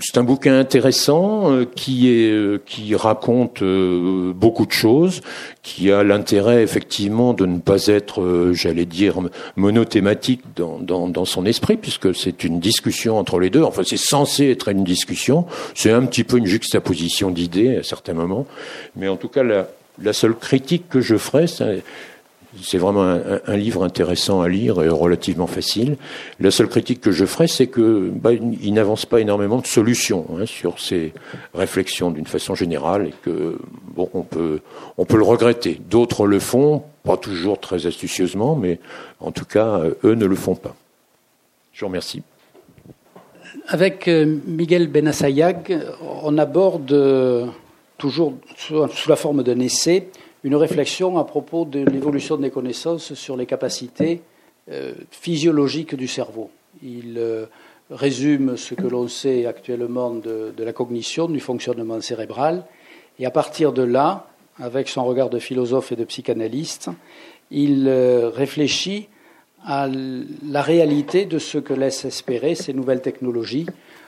c'est un bouquin intéressant euh, qui est euh, qui raconte euh, beaucoup de choses, qui a l'intérêt effectivement de ne pas être, j'allais dire, monothématique dans, dans, dans son esprit, puisque c'est une discussion entre les deux. Enfin, c'est censé être une discussion. C'est un petit peu une juxtaposition d'idées à certains moments, mais en tout cas, la, la seule critique que je ferai, c'est c'est vraiment un, livre intéressant à lire et relativement facile. La seule critique que je ferai, c'est que bah, n'avance pas énormément de solutions hein, sur ces réflexions d'une façon générale et que bon, on peut on peut le regretter. D'autres le font, pas toujours très astucieusement, mais en tout cas, eux ne le font pas. Je vous remercie. Avec euh, Miguel Benassayag, on aborde euh, toujours sous la forme d'un essai une réflexion à propos de l'évolution des connaissances sur les capacités euh, physiologiques du cerveau. Il euh, résume ce que l'on sait actuellement de, la cognition, du fonctionnement cérébral, et à partir de là, avec son regard de philosophe et de psychanalyste, il euh, réfléchit à la réalité de ce que laissent espérer ces nouvelles technologies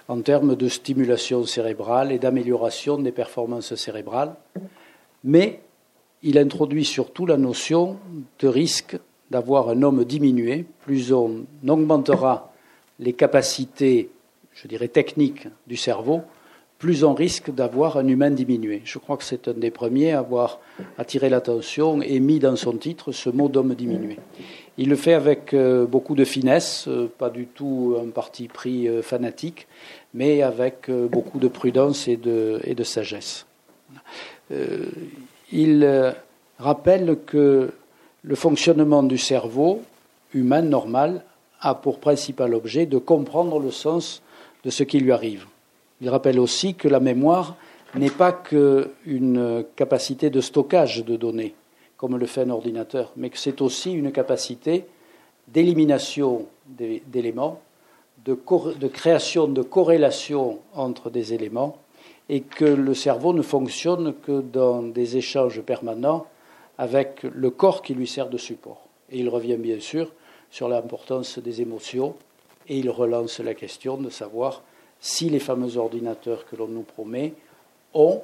en termes de stimulation cérébrale et d'amélioration des performances cérébrales, mais il introduit surtout la notion de risque d'avoir un homme diminué. Plus on augmentera les capacités, je dirais, techniques du cerveau, plus on risque d'avoir un humain diminué. Je crois que c'est un des premiers à avoir attiré l'attention et mis dans son titre ce mot d'homme diminué. Il le fait avec euh, beaucoup de finesse, euh, pas du tout un parti pris euh, fanatique, mais avec beaucoup de prudence et de, et de sagesse il euh, rappelle que le fonctionnement du cerveau humain normal a pour principal objet de comprendre le sens de ce qui lui arrive. Il rappelle aussi que la mémoire n'est pas qu'une capacité de stockage de données, comme le fait un ordinateur, mais que c'est aussi une capacité d'élimination d'éléments, de, de, création de corrélation entre des éléments et que le cerveau ne fonctionne que dans des échanges permanents avec le corps qui lui sert de support. Il revient bien sûr sur l'importance des émotions et il relance la question de savoir si les fameux ordinateurs que l'on nous promet ont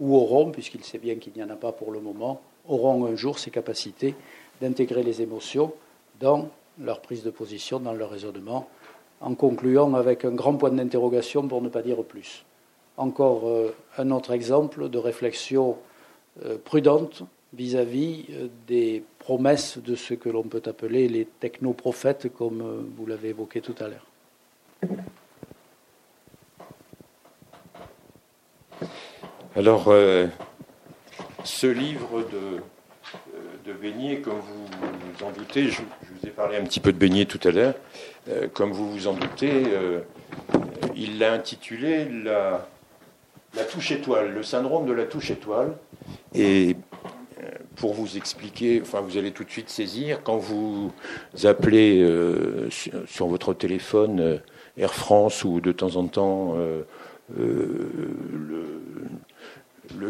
ou auront, puisqu'il sait bien qu'il n'y en a pas pour le moment, auront un jour ces capacités d'intégrer les émotions dans leur prise de position, dans leur raisonnement, en concluant avec un grand point d'interrogation pour ne pas dire plus encore euh, un autre exemple de réflexion euh, prudente vis-à-vis euh, des promesses de ce que l'on peut appeler les technoprophètes, comme vous l'avez évoqué tout à l'heure. Alors, ce livre de, de Beignet, comme vous vous en doutez, je, vous ai parlé un petit peu de Beignet tout à l'heure, comme vous vous en doutez, il l'a intitulé la, la touche étoile, le syndrome de la touche étoile. Et euh, pour vous expliquer, enfin vous allez tout de suite saisir, quand vous appelez euh, sur, votre téléphone euh, Air France ou de temps en temps le,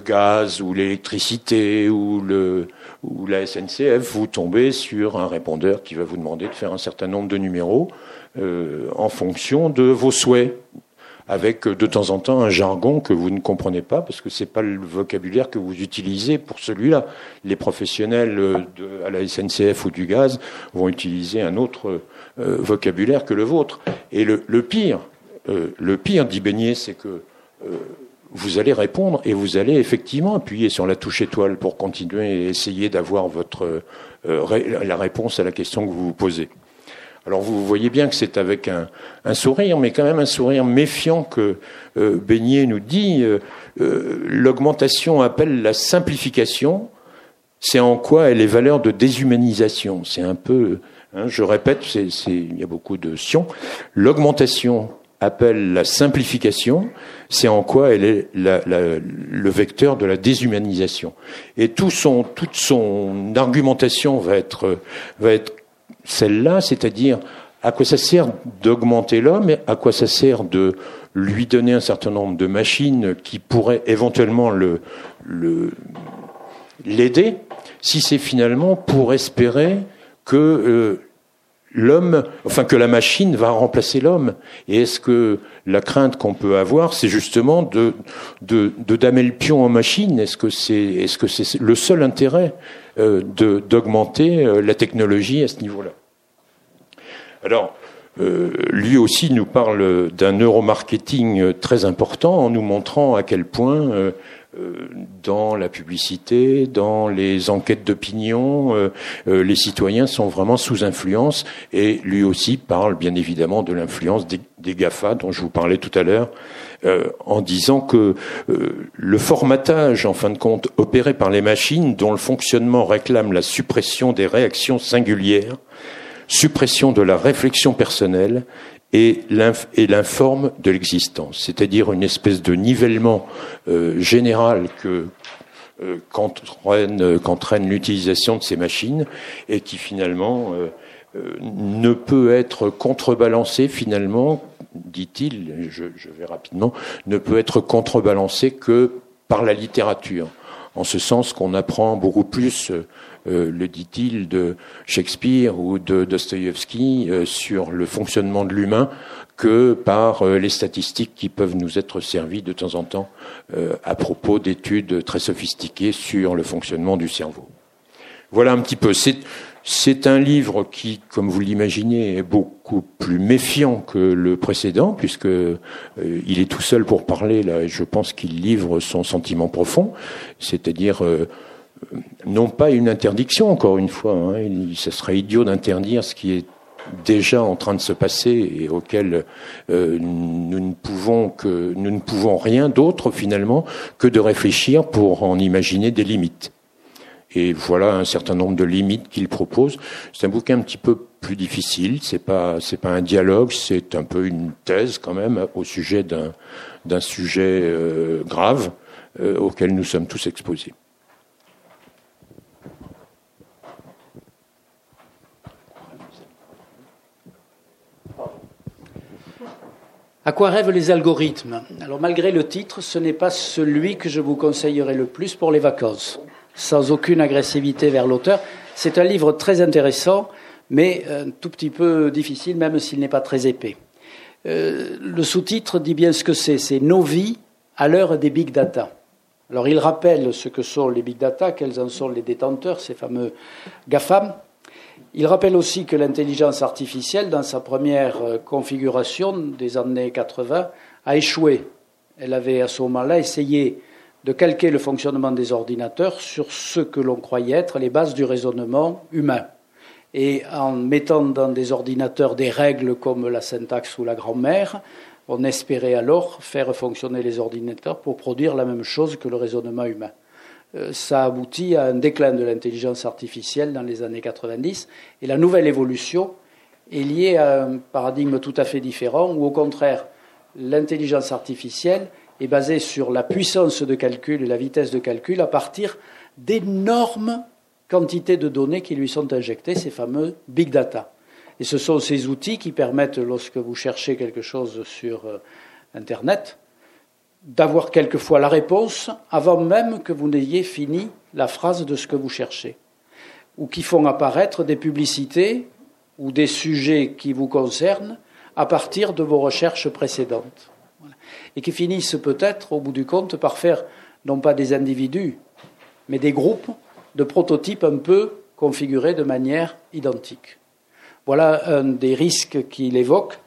gaz ou l'électricité ou, le, ou la SNCF, vous tombez sur un répondeur qui va vous demander de faire un certain nombre de numéros en fonction de vos souhaits avec euh, de temps en temps un jargon que vous ne comprenez pas parce que c'est pas le vocabulaire que vous utilisez pour celui-là. Les professionnels euh, de, à la SNCF ou du gaz vont utiliser un autre euh, vocabulaire que le vôtre. Et le, pire, le pire, dit Beignet, c'est que vous allez répondre et vous allez effectivement appuyer sur la touche étoile pour continuer et essayer d'avoir votre la réponse à la question que vous vous posez. Alors vous voyez bien que c'est avec un, sourire, mais quand même un sourire méfiant que euh, Beignet nous dit euh, euh, l'augmentation appelle la simplification. C'est en quoi elle est valeur de déshumanisation. C'est un peu, hein, je répète, il y a beaucoup de sion. L'augmentation appelle la simplification, c'est en quoi elle est le vecteur de la déshumanisation. Et tout son, toute son argumentation va être, va être celle-là, c'est-à-dire à quoi ça sert d'augmenter l'homme à quoi ça sert de lui donner un certain nombre de machines qui pourraient éventuellement le, l'aider, si c'est finalement pour espérer que euh, l'homme, enfin que la machine va remplacer l'homme. Et est-ce que la crainte qu'on peut avoir, c'est justement de, de, damer le pion en machine? Est-ce que c'est est -ce c'est le seul intérêt d'augmenter euh, la technologie à ce niveau-là. Alors, euh, lui aussi nous parle d'un neuromarketing très important en nous montrant à quel point euh, dans la publicité, dans les enquêtes d'opinion, euh, euh, les citoyens sont vraiment sous influence et lui aussi parle bien évidemment de l'influence des, GAFA dont je vous parlais tout à l'heure en disant que le formatage en fin de compte opéré par les machines dont le fonctionnement réclame la suppression des réactions singulières, suppression de la réflexion personnelle et l'informe de l'existence, c'est-à-dire une espèce de nivellement euh, général que euh, qu'entraîne l'utilisation de ces machines et qui finalement euh, ne peut être contrebalancé finalement, dit-il, je, vais rapidement, ne peut être contrebalancé que par la littérature, en ce sens qu'on apprend beaucoup plus euh, le dit-il, de Shakespeare ou de Dostoïevski euh, sur le fonctionnement de l'humain que par euh, les statistiques qui peuvent nous être servies de temps en temps à propos d'études très sophistiquées sur le fonctionnement du cerveau. Voilà un petit peu. Un livre qui, comme vous l'imaginez, est beaucoup plus méfiant que le précédent, puisque il est tout seul pour parler. Là, et je pense qu'il livre son sentiment profond, c'est-à-dire non pas une interdiction, encore une fois. Hein. Ce serait idiot d'interdire ce qui est déjà en train de se passer et auquel euh, nous ne pouvons que nous ne pouvons rien d'autre finalement que de réfléchir pour en imaginer des limites. Et voilà un certain nombre de limites qu'il propose. C'est un bouquin un petit peu plus difficile. C'est pas c'est pas un dialogue, c'est un peu une thèse quand même au sujet d'un d'un sujet euh, grave euh, auquel nous sommes tous exposés. À quoi rêvent les algorithmes? Alors malgré le titre, ce n'est pas celui que je vous conseillerais le plus pour les vacances, sans aucune agressivité vers l'auteur. C'est un livre très intéressant, mais un tout petit peu difficile, même s'il n'est pas très épais. Euh, le sous-titre dit bien ce que c'est, c'est Nos vies à l'heure des big data. Alors il rappelle ce que sont les big data, quels en sont les détenteurs, ces fameux GAFAM, il rappelle aussi que l'intelligence artificielle, dans sa première euh, configuration des années 80, a échoué. Elle avait à ce moment-là essayé de calquer le fonctionnement des ordinateurs sur ce que l'on croyait être les bases du raisonnement humain. Et en mettant dans des ordinateurs des règles comme la syntaxe ou la grammaire, on espérait alors faire fonctionner les ordinateurs pour produire la même chose que le raisonnement humain. Euh, ça aboutit à un déclin de l'intelligence artificielle dans les années 90. Et la nouvelle évolution est liée à un paradigme tout à fait différent, où au contraire, l'intelligence artificielle est basée sur la puissance de calcul et la vitesse de calcul à partir d'énormes quantités de données qui lui sont injectées, ces fameux big data. Et ce sont ces outils qui permettent, lorsque vous cherchez quelque chose sur euh, Internet, d'avoir quelquefois la réponse avant même que vous n'ayez fini la phrase de ce que vous cherchez, ou qui font apparaître des publicités ou des sujets qui vous concernent à partir de vos recherches précédentes, et qui finissent peut-être, au bout du compte, par faire non pas des individus, mais des groupes de prototypes un peu configurés de manière identique. Voilà un des risques qu'il évoque,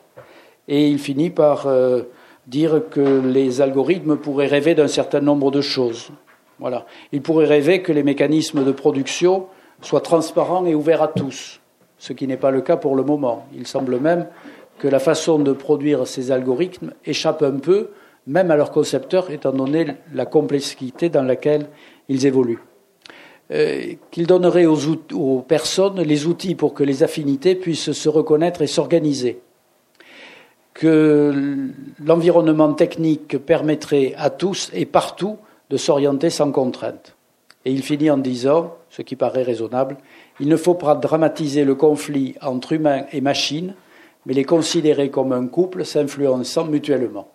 et il finit par euh, dire que les algorithmes pourraient rêver d'un certain nombre de choses. Voilà. Ils pourraient rêver que les mécanismes de production soient transparents et ouverts à tous, ce qui n'est pas le cas pour le moment. Il semble même que la façon de produire ces algorithmes échappe un peu, même à leurs concepteurs, étant donné la complexité dans laquelle ils évoluent. Euh, qu'ils donneraient aux personnes les outils pour que les affinités puissent se reconnaître et s'organiser que l'environnement technique permettrait à tous et partout de s'orienter sans contrainte. Et il finit en disant, ce qui paraît raisonnable, il ne faut pas dramatiser le conflit entre humains et machines, mais les considérer comme un couple s'influençant mutuellement.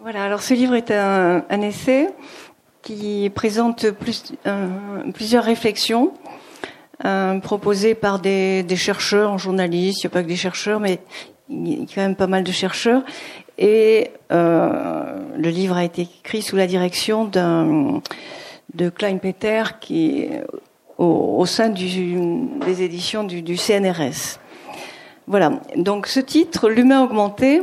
Voilà, alors ce livre est un, essai qui présente euh, plusieurs réflexions euh, proposées par des, des, chercheurs, journalistes, il n'y a pas que des chercheurs, mais il y a quand même pas mal de chercheurs. Et euh, le livre a été écrit sous la direction d'un de Klein Peter, qui au, sein des éditions du, CNRS. Voilà. Donc ce titre, l'humain augmenté,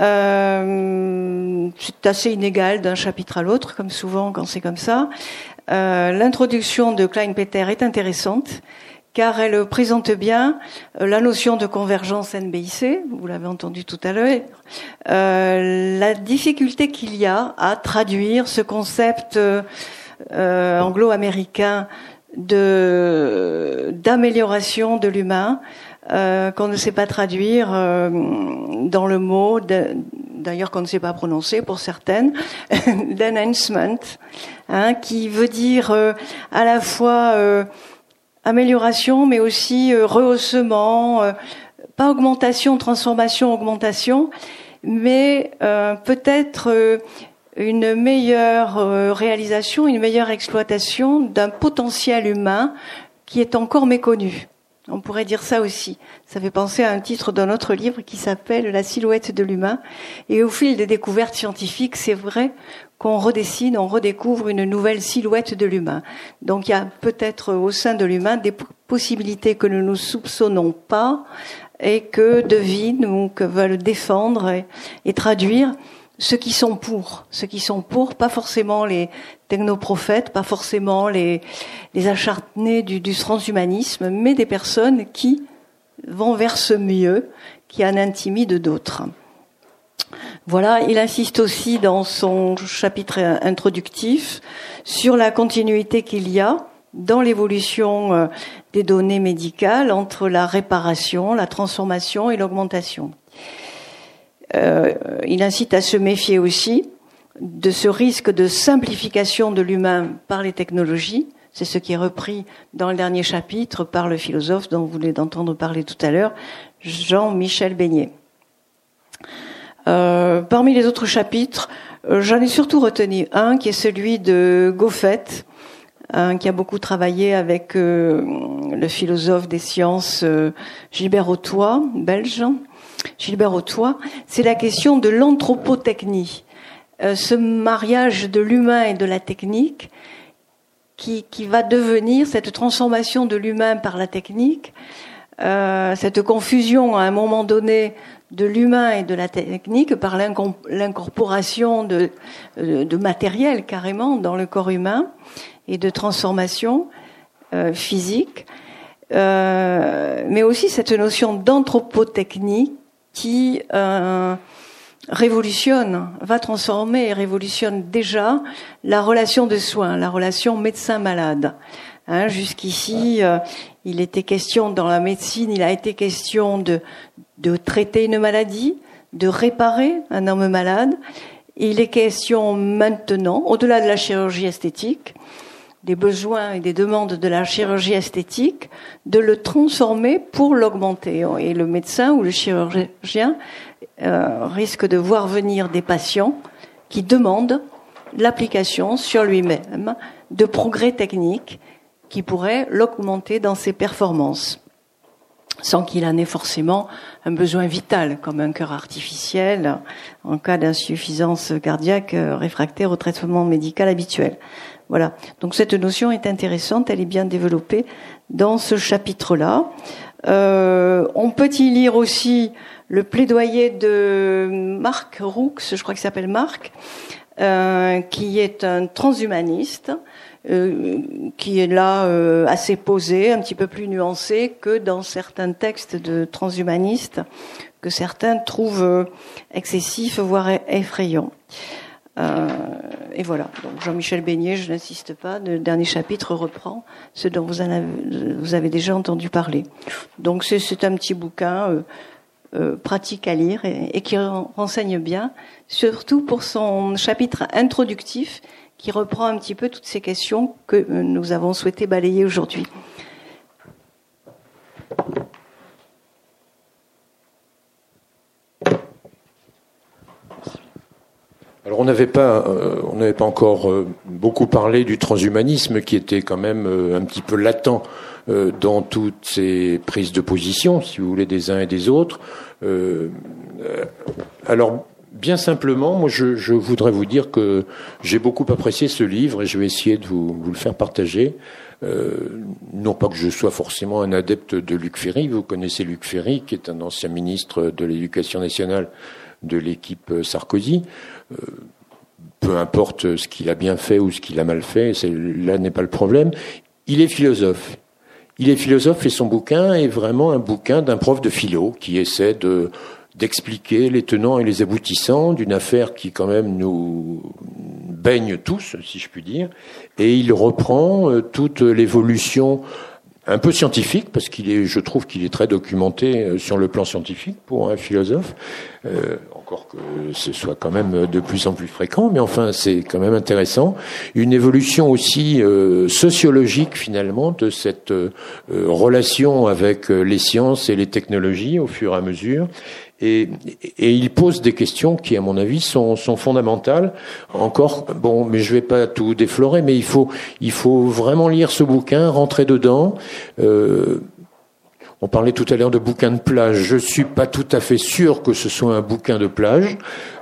euh, c'est assez inégal d'un chapitre à l'autre, comme souvent quand c'est comme ça. Euh, l'introduction de Klein Peter est intéressante car elle présente bien euh, la notion de convergence NBIC, vous l'avez entendu tout à l'heure, euh, la difficulté qu'il y a à traduire ce concept euh, anglo-américain d'amélioration de l'humain qu'on ne sait pas traduire dans le mot d'ailleurs qu'on ne sait pas prononcer pour certaines d'enhancement hein, qui veut dire à la fois amélioration, mais aussi euh, rehaussement, euh, pas augmentation, transformation, augmentation, mais euh, peut-être une meilleure réalisation, une meilleure exploitation d'un potentiel humain qui est encore méconnu. On pourrait dire ça aussi. Ça fait penser à un titre d'un autre livre qui s'appelle La silhouette de l'humain. Et au fil des découvertes scientifiques, c'est vrai qu'on redessine, on redécouvre une nouvelle silhouette de l'humain. Donc il y a peut-être au sein de l'humain des possibilités que nous ne soupçonnons pas et que devinent ou que veulent défendre et, traduire ceux qui sont pour, ceux qui sont pour, pas forcément les technoprophètes, pas forcément les, acharnés du, du transhumanisme, mais des personnes qui vont vers ce mieux, qui en intimident d'autres. Voilà, il insiste aussi dans son chapitre introductif sur la continuité qu'il y a dans l'évolution euh, des données médicales entre la réparation, la transformation et l'augmentation. Euh, il incite à se méfier aussi de ce risque de simplification de l'humain par les technologies. C'est ce qui est repris dans le dernier chapitre par le philosophe dont vous venez d'entendre parler tout à l'heure, Jean-Michel Beignet. Euh, parmi les autres chapitres, euh, j'en ai surtout retenu un qui est celui de Goffet, qui a beaucoup travaillé avec euh, le philosophe des sciences Gilbert Autois, belge. Gilbert Autois, c'est la question de l'anthropotechnie, ce mariage de l'humain et de la technique qui, qui, va devenir cette transformation de l'humain par la technique, cette confusion à un moment donné de l'humain et de la technique par l'incorporation de, de, matériel carrément dans le corps humain et de transformation euh, physique, euh, mais aussi cette notion d'anthropotechnie qui euh, révolutionne, va transformer et révolutionne déjà la relation de soins, la relation médecin-malade. Hein, Jusqu'ici, euh, il était question dans la médecine, il a été question de, de traiter une maladie, de réparer un homme malade. Il est question maintenant, au-delà de la chirurgie esthétique, des besoins et des demandes de la chirurgie esthétique, de le transformer pour l'augmenter. Et le médecin ou le chirurgien euh, risque de voir venir des patients qui demandent l'application sur lui-même de progrès techniques qui pourraient l'augmenter dans ses performances sans qu'il en ait forcément un besoin vital, comme un cœur artificiel en cas d'insuffisance cardiaque euh, réfractaire au traitement médical habituel. Voilà. Donc cette notion est intéressante, elle est bien développée dans ce chapitre-là. Euh, on peut y lire aussi le plaidoyer de Marc Roux, je crois qu'il s'appelle Marc, euh, qui est un transhumaniste euh, qui est là euh, assez posé, un petit peu plus nuancé que dans certains textes de transhumanistes que certains trouvent euh, excessifs, voire effrayants. Euh, et voilà. Donc Jean-Michel Beignet, je n'insiste pas. Le dernier chapitre reprend ce dont vous, avez, déjà entendu parler. Donc c'est un petit bouquin euh, pratique à lire et, qui renseigne bien, surtout pour son chapitre introductif qui reprend un petit peu toutes ces questions que nous avons souhaité balayer aujourd'hui. Alors on n'avait pas, euh, pas encore euh, beaucoup parlé du transhumanisme qui était quand même euh, un petit peu latent dans toutes ces prises de position, si vous voulez, des uns et des autres. alors Bien simplement, moi, je, voudrais vous dire que j'ai beaucoup apprécié ce livre et je vais essayer de vous, le faire partager. Euh, non pas que je sois forcément un adepte de Luc Ferry, vous connaissez Luc Ferry, qui est un ancien ministre de l'Éducation nationale de l'équipe Sarkozy. Euh, peu importe ce qu'il a bien fait ou ce qu'il a mal fait, là n'est pas le problème. Il est philosophe. Il est philosophe et son bouquin est vraiment un bouquin d'un prof de philo qui essaie de d'expliquer les tenants et les aboutissants d'une affaire qui quand même nous baigne tous, si je puis dire, et il reprend euh, toute l'évolution un peu scientifique, parce qu'il est, je trouve qu'il est très documenté euh, sur le plan scientifique pour un philosophe, euh, encore que ce soit quand même de plus en plus fréquent, mais enfin c'est quand même intéressant. Une évolution aussi euh, sociologique finalement de cette euh, relation avec les sciences et les technologies au fur et à mesure, et, et, il pose des questions qui, à mon avis, sont, sont, fondamentales. Encore, bon, mais je vais pas tout déflorer, mais il faut, il faut vraiment lire ce bouquin, rentrer dedans. Euh, on parlait tout à l'heure de bouquin de plage. Je suis pas tout à fait sûr que ce soit un bouquin de plage,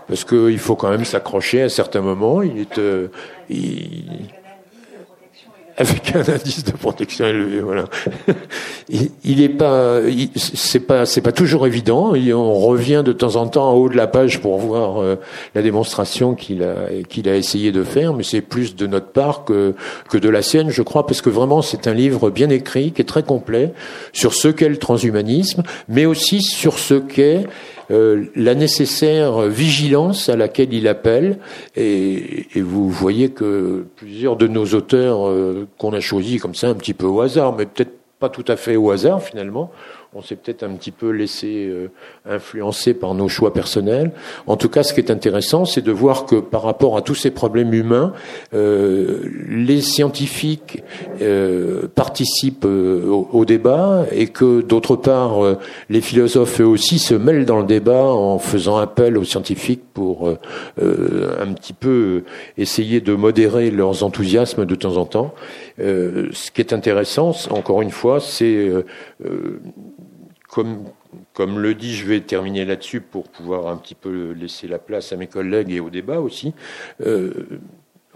parce qu'il faut quand même s'accrocher à certains moments. Il est, euh, il, avec un indice de protection élevé. Voilà. Il, est pas, c'est pas, c'est pas toujours évident. on revient de temps en temps en haut de la page pour voir euh, la démonstration qu'il a, qu'il a essayé de faire, mais c'est plus de notre part que que de la sienne, je crois, parce que vraiment c'est un livre bien écrit, qui est très complet sur ce qu'est le transhumanisme, mais aussi sur ce qu'est euh, la nécessaire vigilance à laquelle il appelle, et, et, vous voyez que plusieurs de nos auteurs euh, qu'on a choisis comme ça un petit peu au hasard, mais peut-être pas tout à fait au hasard finalement, on s'est peut-être un petit peu laissé euh, influencer par nos choix personnels. En tout cas, ce qui est intéressant, c'est de voir que par rapport à tous ces problèmes humains, euh, les scientifiques euh, participent au, débat et que d'autre part, les philosophes eux aussi se mêlent dans le débat en faisant appel aux scientifiques pour un petit peu essayer de modérer leurs enthousiasmes de temps en temps. Ce qui est intéressant, encore une fois, c'est comme, comme le dit, je vais terminer là-dessus pour pouvoir un petit peu laisser la place à mes collègues et au débat aussi. Euh,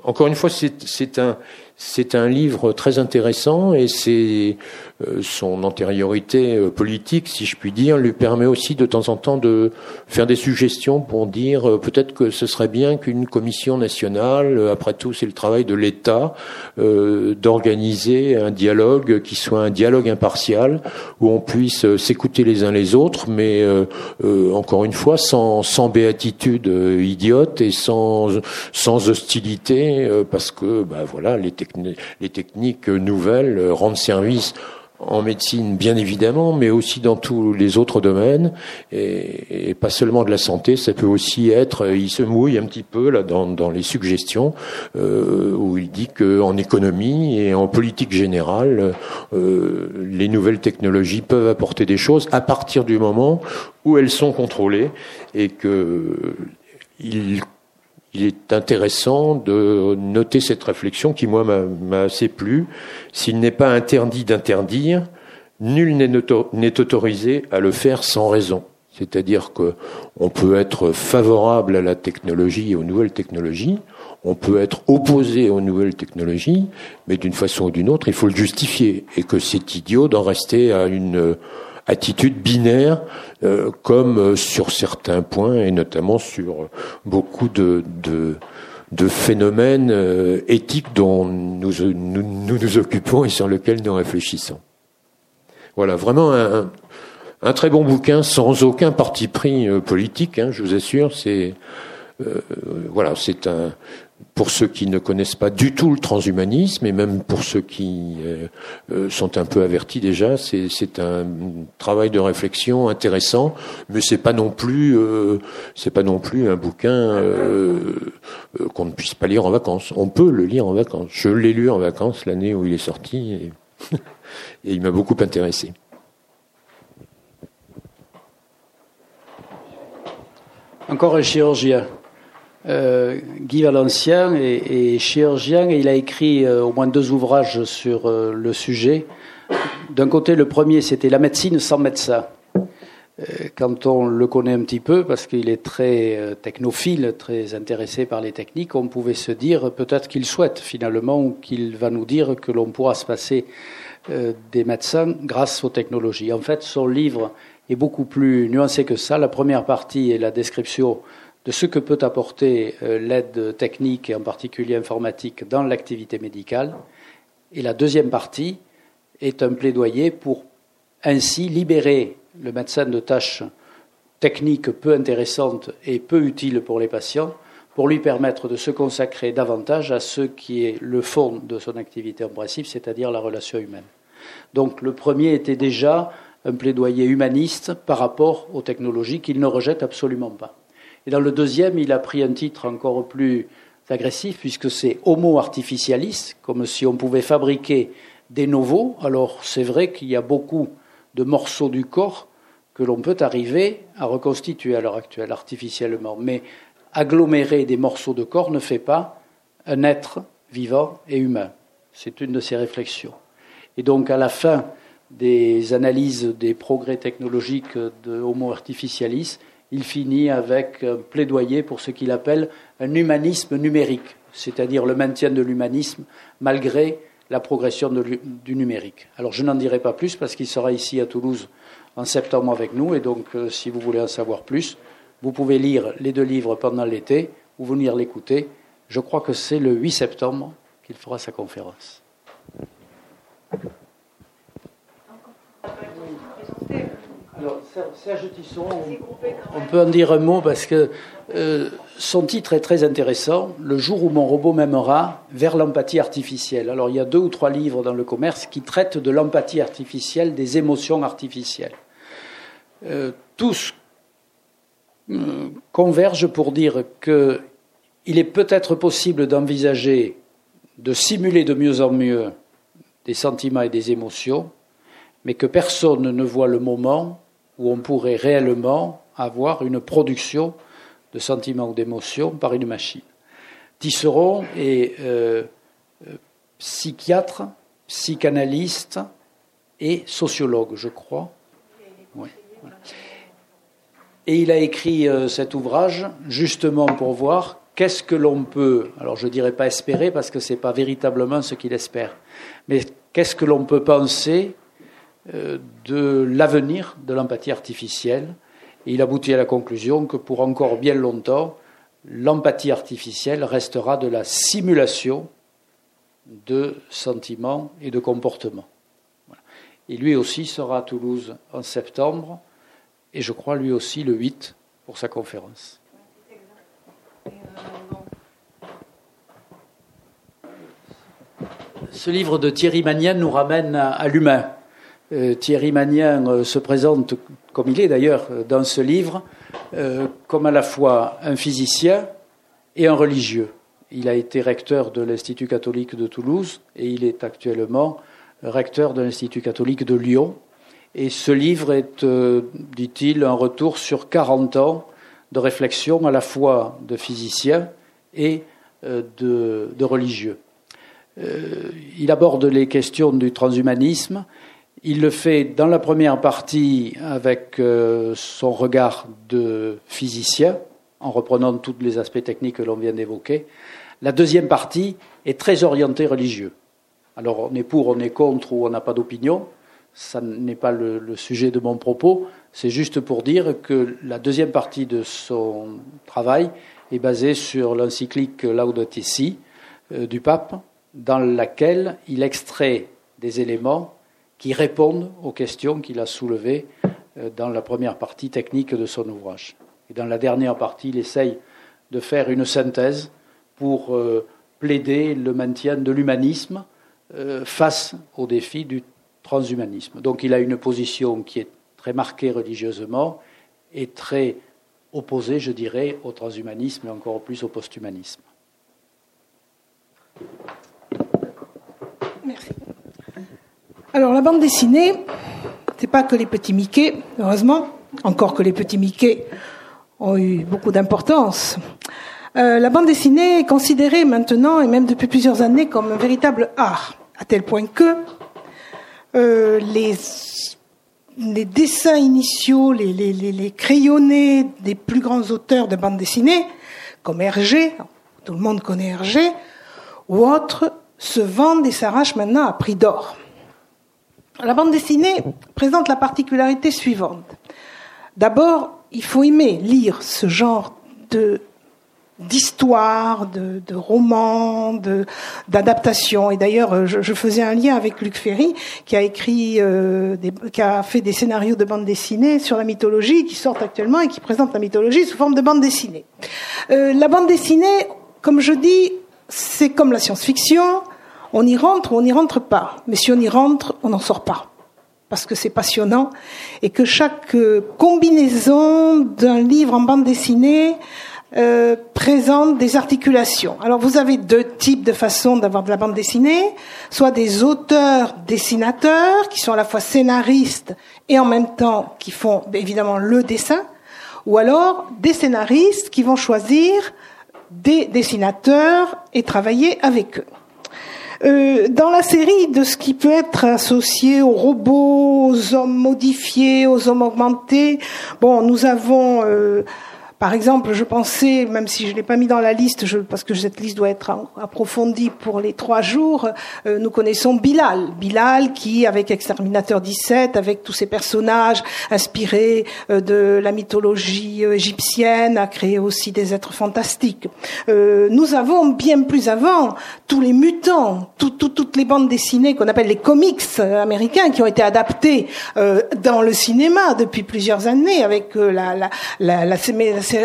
encore une fois, c'est un, c'est un livre très intéressant et c'est euh, son antériorité euh, politique, si je puis dire, lui permet aussi de temps en temps de faire des suggestions pour dire euh, peut-être que ce serait bien qu'une commission nationale, après tout c'est le travail de l'État, d'organiser un dialogue qui soit un dialogue impartial, où on puisse s'écouter les uns les autres, mais encore une fois sans, sans béatitude idiote et sans, sans hostilité, parce que bah, voilà les, les techniques nouvelles rendent service en médecine, bien évidemment, mais aussi dans tous les autres domaines, et, pas seulement de la santé. Ça peut aussi être, il se mouille un petit peu là dans, les suggestions euh, où il dit qu'en économie et en politique générale, euh, les nouvelles technologies peuvent apporter des choses à partir du moment où elles sont contrôlées et que il il est intéressant de noter cette réflexion qui, moi, m'a assez plu. S'il n'est pas interdit d'interdire, nul n'est autorisé à le faire sans raison. C'est-à-dire qu'on peut être favorable à la technologie et aux nouvelles technologies, on peut être opposé aux nouvelles technologies, mais d'une façon ou d'une autre, il faut le justifier. Et que c'est idiot d'en rester à une attitude binaire, euh, comme euh, sur certains points, et notamment sur beaucoup de, de, de phénomènes euh, éthiques dont nous, nous, nous occupons et sur lesquels nous réfléchissons. Voilà, vraiment un, un très bon bouquin sans aucun parti pris politique, hein, je vous assure. C'est voilà, c'est un, pour ceux qui ne connaissent pas du tout le transhumanisme et même pour ceux qui euh, euh, sont un peu avertis déjà, c'est un travail de réflexion intéressant, mais c'est pas non plus euh, c'est pas non plus un bouquin qu'on ne puisse pas lire en vacances. On peut le lire en vacances. Je l'ai lu en vacances l'année où il est sorti et, et il m'a beaucoup intéressé. Encore un chirurgien. Euh, Guy Valencien est, chirurgien et il a écrit euh, au moins deux ouvrages sur euh, le sujet. D'un côté, le premier, c'était La médecine sans médecin. quand on le connaît un petit peu, parce qu'il est très technophile, très intéressé par les techniques, on pouvait se dire peut-être qu'il souhaite finalement qu'il va nous dire que l'on pourra se passer des médecins grâce aux technologies. En fait, son livre est beaucoup plus nuancé que ça. La première partie est la description de ce que peut apporter euh, l'aide technique et en particulier informatique dans l'activité médicale. Et la deuxième partie est un plaidoyer pour ainsi libérer le médecin de tâches techniques peu intéressantes et peu utiles pour les patients pour lui permettre de se consacrer davantage à ce qui est le fond de son activité en principe, c'est-à-dire la relation humaine. Donc le premier était déjà un plaidoyer humaniste par rapport aux technologies qu'il ne rejette absolument pas. Et dans le deuxième, il a pris un titre encore plus agressif, puisque c'est Homo artificialis, comme si on pouvait fabriquer des nouveaux. Alors c'est vrai qu'il y a beaucoup de morceaux du corps que l'on peut arriver à reconstituer à l'heure actuelle artificiellement. Mais agglomérer des morceaux de corps ne fait pas un être vivant et humain. C'est une de ses réflexions. Et donc à la fin des analyses des progrès technologiques de Homo artificialis, il finit avec un plaidoyer pour ce qu'il appelle un humanisme numérique, c'est-à-dire le maintien de l'humanisme malgré la progression du numérique. Alors je n'en dirai pas plus parce qu'il sera ici à Toulouse en septembre avec nous et donc euh, si vous voulez en savoir plus, vous pouvez lire les deux livres pendant l'été ou venir l'écouter. Je crois que c'est le 8 septembre qu'il fera sa conférence. Serge Tisson, on, peut en dire un mot parce que euh, son titre est très intéressant. Le jour où mon robot m'aimera, vers l'empathie artificielle. Alors il y a deux ou trois livres dans le commerce qui traitent de l'empathie artificielle, des émotions artificielles. Euh, tous euh, convergent pour dire qu'il est peut-être possible d'envisager de simuler de mieux en mieux des sentiments et des émotions, mais que personne ne voit le moment où on pourrait réellement avoir une production de sentiments ou d'émotions par une machine. Tisseron est euh, euh, psychiatre, psychanalyste et sociologue, je crois. Et il a écrit euh, cet ouvrage justement pour voir qu'est-ce que l'on peut, alors je ne dirais pas espérer parce que ce n'est pas véritablement ce qu'il espère, mais qu'est-ce que l'on peut penser de l'avenir de l'empathie artificielle. Et il aboutit à la conclusion que pour encore bien longtemps, l'empathie artificielle restera de la simulation de sentiments et de comportements. Et lui aussi sera à Toulouse en septembre, et je crois lui aussi le 8 pour sa conférence. Ce livre de Thierry Magnan nous ramène à l'humain. Euh, Thierry Magnin euh, se présente, comme il est d'ailleurs euh, dans ce livre, comme à la fois un physicien et un religieux. Il a été recteur de l'Institut catholique de Toulouse et il est actuellement recteur de l'Institut catholique de Lyon. Et ce livre est, dit-il, un retour sur 40 ans de réflexion à la fois de physicien et de religieux. Il aborde les questions du transhumanisme, il le fait dans la première partie avec euh, son regard de physicien, en reprenant tous les aspects techniques que l'on vient d'évoquer. La deuxième partie est très orientée religieux. Alors on est pour, on est contre ou on n'a pas d'opinion. Ça n'est pas le, sujet de mon propos. C'est juste pour dire que la deuxième partie de son travail est basée sur l'encyclique Laudato Si euh, du pape, dans laquelle il extrait des éléments qui répondent aux questions qu'il a soulevées euh, dans la première partie technique de son ouvrage. Et dans la dernière partie, il essaye de faire une synthèse pour euh, plaider le maintien de l'humanisme euh, face au défi du transhumanisme. Donc il a une position qui est très marquée religieusement et très opposée, je dirais, au transhumanisme et encore plus au posthumanisme. Merci. Alors la bande dessinée, c'est pas que les petits Mickey, heureusement, encore que les petits Mickey ont eu beaucoup d'importance. Euh, la bande dessinée est considérée maintenant, et même depuis plusieurs années, comme un véritable art, à tel point que euh, les dessins initiaux, les, les, les, crayonnés des plus grands auteurs de bande dessinée, comme Hergé, tout le monde connaît Hergé, ou autres, se vendent et s'arrachent maintenant à prix d'or. La bande dessinée présente la particularité suivante. D'abord, il faut aimer lire ce genre de d'histoire, de, de romans, d'adaptation. Et d'ailleurs, je, faisais un lien avec Luc Ferry, qui a écrit, euh, qui a fait des scénarios de bande dessinée sur la mythologie, qui sortent actuellement et qui présentent la mythologie sous forme de bande dessinée. Euh, la bande dessinée, comme je dis, c'est comme la science-fiction. On y rentre ou on n'y rentre pas. Mais si on y rentre, on n'en sort pas parce que c'est passionnant et que chaque euh, combinaison d'un livre en bande dessinée euh, présente des articulations. Alors vous avez deux types de façons d'avoir de la bande dessinée, soit des auteurs dessinateurs qui sont à la fois scénaristes et en même temps qui font évidemment le dessin, ou alors des scénaristes qui vont choisir des dessinateurs et travailler avec eux. Euh, dans la série de ce qui peut être associé aux robots, aux hommes modifiés, aux hommes augmentés, bon, nous avons euh, par exemple, je pensais, même si je ne l'ai pas mis dans la liste, je, parce que cette liste doit être approfondie pour les trois jours, euh, nous connaissons Bilal. Bilal qui, avec Exterminateur 17, avec tous ces personnages inspirés euh, de la mythologie euh, égyptienne, a créé aussi des êtres fantastiques. nous avons bien plus avant tous les mutants, toutes les bandes dessinées qu'on appelle les comics américains qui ont été adaptés dans le cinéma depuis plusieurs années avec la, la, la, la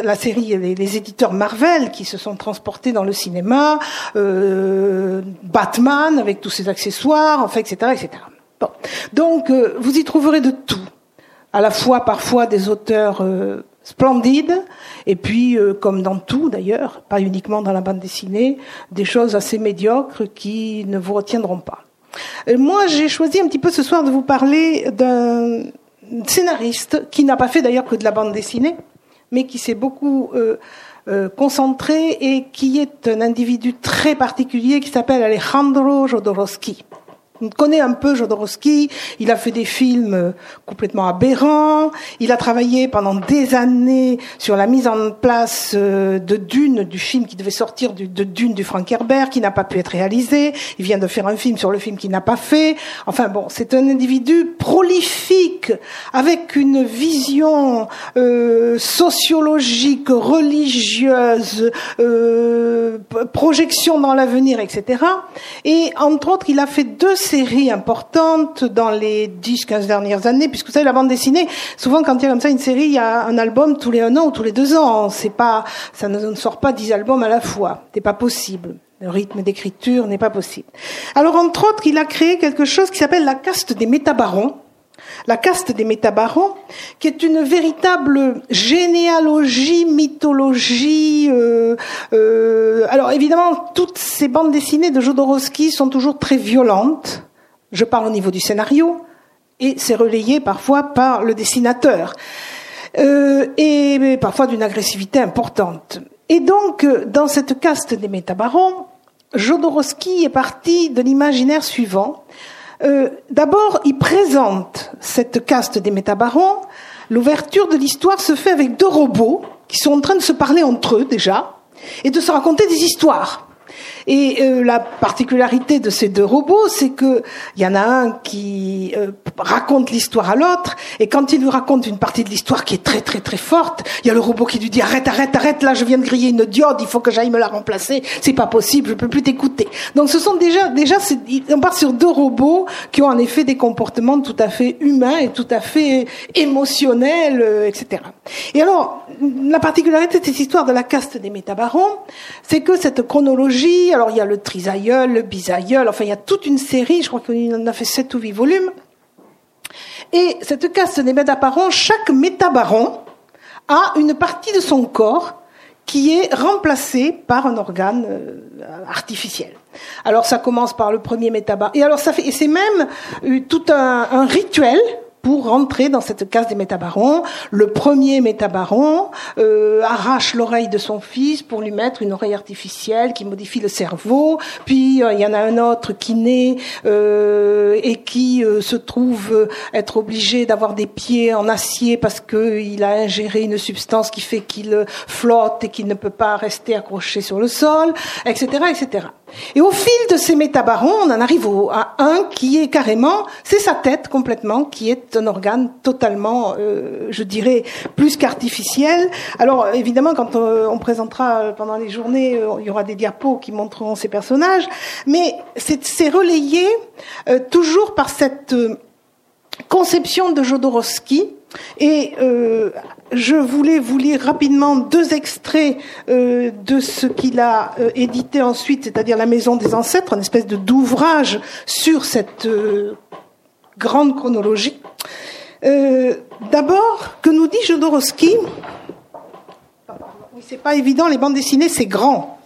la série, les, éditeurs Marvel qui se sont transportés dans le cinéma, euh, Batman avec tous ses accessoires, enfin, etc., etc. Bon. Donc, euh, vous y trouverez de tout. À la fois, parfois, des auteurs euh, splendides, et puis, comme dans tout d'ailleurs, pas uniquement dans la bande dessinée, des choses assez médiocres qui ne vous retiendront pas. moi, j'ai choisi un petit peu ce soir de vous parler d'un scénariste qui n'a pas fait d'ailleurs que de la bande dessinée, mais qui s'est beaucoup euh, euh, concentré et qui est un individu très particulier qui s'appelle Alejandro Jodorowsky. On connaît un peu Jodorowsky. Il a fait des films euh, complètement aberrants. Il a travaillé pendant des années sur la mise en place euh, de Dune, du film qui devait sortir de Dune du Frank Herbert, qui n'a pas pu être réalisé. Il vient de faire un film sur le film qu'il n'a pas fait. Enfin bon, c'est un individu prolifique, avec une vision euh, sociologique, religieuse, euh, projection dans l'avenir, etc. Et entre autres, il a fait deux série importante dans les 10-15 dernières années, puisque vous savez, la bande dessinée, souvent quand il y a comme ça une série, il y a un album tous les un an ou tous les deux ans. C'est pas, ça ne sort pas 10 albums à la fois. C'est pas possible. Le rythme d'écriture n'est pas possible. Alors, entre autres, il a créé quelque chose qui s'appelle la caste des métabarons. La caste des métabarons, qui est une véritable généalogie, mythologie. Euh, euh, alors évidemment, toutes ces bandes dessinées de Jodorowsky sont toujours très violentes. Je parle au niveau du scénario, et c'est relayé parfois par le dessinateur, euh, et parfois d'une agressivité importante. Et donc, dans cette caste des métabarons, Jodorowsky est parti de l'imaginaire suivant. Euh, D'abord, il présente cette caste des métabarons. L'ouverture de l'histoire se fait avec deux robots qui sont en train de se parler entre eux déjà et de se raconter des histoires. Et euh, la particularité de ces deux robots, c'est que il y en a un qui euh, raconte l'histoire à l'autre, et quand il lui raconte une partie de l'histoire qui est très très très forte, il y a le robot qui lui dit arrête arrête arrête là, je viens de griller une diode, il faut que j'aille me la remplacer, c'est pas possible, je peux plus t'écouter. Donc ce sont déjà déjà on part sur deux robots qui ont en effet des comportements tout à fait humains et tout à fait émotionnels, euh, etc. Et alors la particularité de cette histoire de la caste des métabarons, c'est que cette chronologie alors il y a le trisaïeul, le bisaïeul, enfin il y a toute une série, je crois qu'il en a fait sept ou huit volumes. Et cette caste des métabarons, chaque métabaron a une partie de son corps qui est remplacée par un organe euh, artificiel. Alors ça commence par le premier métabaron. Et alors ça fait, et c'est même euh, tout un, rituel pour rentrer dans cette case des métabarons. Le premier métabaron euh, arrache l'oreille de son fils pour lui mettre une oreille artificielle qui modifie le cerveau. Puis euh, il y en a un autre qui naît euh, et qui euh, se trouve être obligé d'avoir des pieds en acier parce qu'il a ingéré une substance qui fait qu'il flotte et qu'il ne peut pas rester accroché sur le sol, etc., etc. Et au fil de ces métabarons, on en arrive à un qui est carrément, c'est sa tête complètement, qui est un organe totalement, euh, je dirais, plus qu'artificiel. Alors évidemment, quand euh, on présentera pendant les journées, euh, il y aura des diapos qui montreront ces personnages, mais c'est relayé toujours par cette conception de Jodorowsky et euh, je voulais vous lire rapidement deux extraits euh, de ce qu'il a euh, édité ensuite, c'est-à-dire La Maison des Ancêtres, une espèce de d'ouvrage sur cette grande chronologie. D'abord, que nous dit Jodorowsky? Oui, c'est pas évident, les bandes dessinées, c'est grand,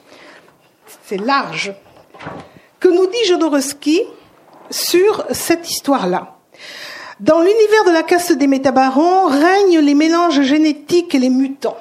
c'est large. Que nous dit Jodorowsky sur cette histoire-là? Dans l'univers de la caste des métabarons règnent les mélanges génétiques et les mutants.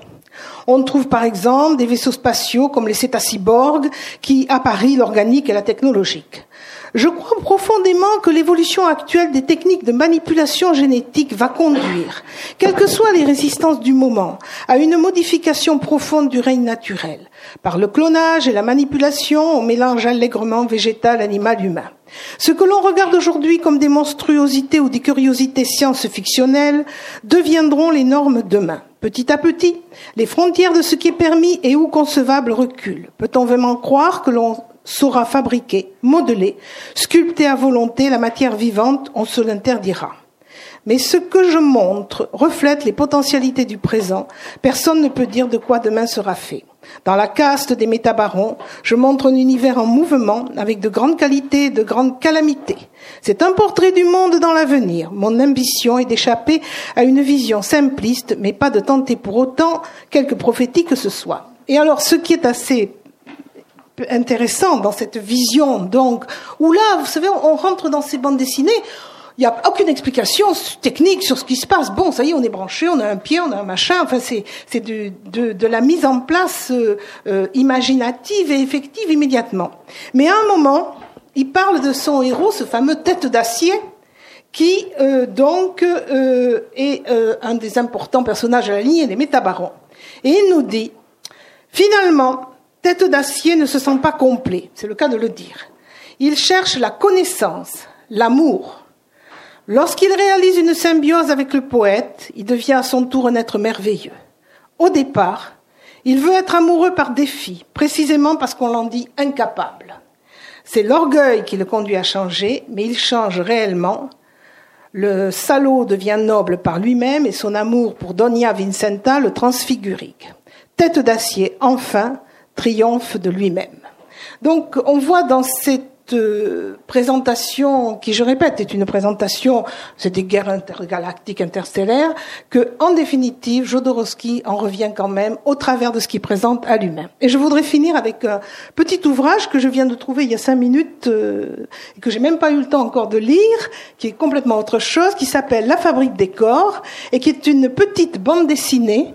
On trouve par exemple des vaisseaux spatiaux comme les cétaciborgues qui apparient l'organique et la technologique. Je crois profondément que l'évolution actuelle des techniques de manipulation génétique va conduire, quelles que soient les résistances du moment, à une modification profonde du règne naturel, par le clonage et la manipulation au mélange allègrement végétal, animal, humain. Ce que l'on regarde aujourd'hui comme des monstruosités ou des curiosités science-fictionnelles deviendront les normes demain. Petit à petit, les frontières de ce qui est permis et ou concevable reculent. Peut-on vraiment croire que l'on saura fabriquer, modeler, sculpter à volonté la matière vivante, on se l'interdira. Mais ce que je montre reflète les potentialités du présent. Personne ne peut dire de quoi demain sera fait. Dans la caste des métabarons, je montre un univers en mouvement avec de grandes qualités et de grandes calamités. C'est un portrait du monde dans l'avenir. Mon ambition est d'échapper à une vision simpliste, mais pas de tenter pour autant quelque prophétie que ce soit. Et alors, ce qui est assez intéressant dans cette vision, donc, où là, vous savez, on rentre dans ces bandes dessinées, il n'y a aucune explication technique sur ce qui se passe. Bon, ça y est, on est branché, on a un pied, on a un machin. Enfin, c'est, c'est de, de, de, la mise en place euh, euh, imaginative et effective immédiatement. Mais à un moment, il parle de son héros, ce fameux tête d'acier, qui euh, donc euh, est euh, un des importants personnages de la lignée des métabarons. Et il nous dit, finalement, tête d'acier ne se sent pas complet, c'est le cas de le dire. Il cherche la connaissance, l'amour, Lorsqu'il réalise une symbiose avec le poète, il devient à son tour un être merveilleux. Au départ, il veut être amoureux par défi, précisément parce qu'on l'en dit incapable. C'est l'orgueil qui le conduit à changer, mais il change réellement. Le salaud devient noble par lui-même et son amour pour Donia Vincenta le transfigurique. Tête d'acier, enfin, triomphe de lui-même. Donc on voit dans cette présentation, qui je répète est une présentation, c'est des guerres intergalactiques, interstellaires, que en définitive, Jodorowsky en revient quand même au travers de ce qu'il présente à lui-même. Et je voudrais finir avec un petit ouvrage que je viens de trouver il y a cinq minutes, euh, que j'ai même pas eu le temps encore de lire, qui est complètement autre chose, qui s'appelle La fabrique des corps, et qui est une petite bande dessinée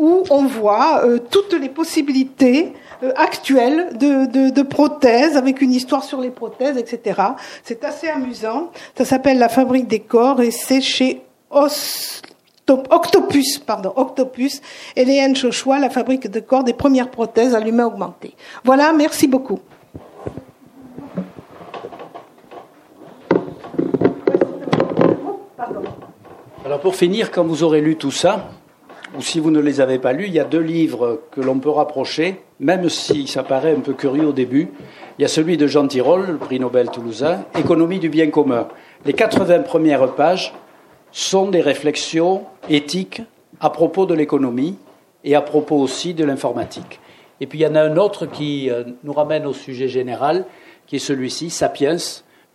où on voit euh, toutes les possibilités euh, actuelle de, de, prothèses, avec une histoire sur les prothèses, etc. C'est assez amusant. Ça s'appelle La fabrique des corps et c'est chez Octopus, pardon, Octopus, Hélène Chochois, La fabrique de corps des premières prothèses à l'humain augmenté. Voilà, merci beaucoup. Alors pour finir, quand vous aurez lu tout ça, ou si vous ne les avez pas lus, il y a deux livres que l'on peut rapprocher, même si ça paraît un peu curieux au début. Il y a celui de Jean Tirole, le prix Nobel toulousain, Économie du bien commun. Les 80 premières pages sont des réflexions éthiques à propos de l'économie et à propos aussi de l'informatique. Et puis il y en a un autre qui euh, nous ramène au sujet général, qui est celui-ci, Sapiens,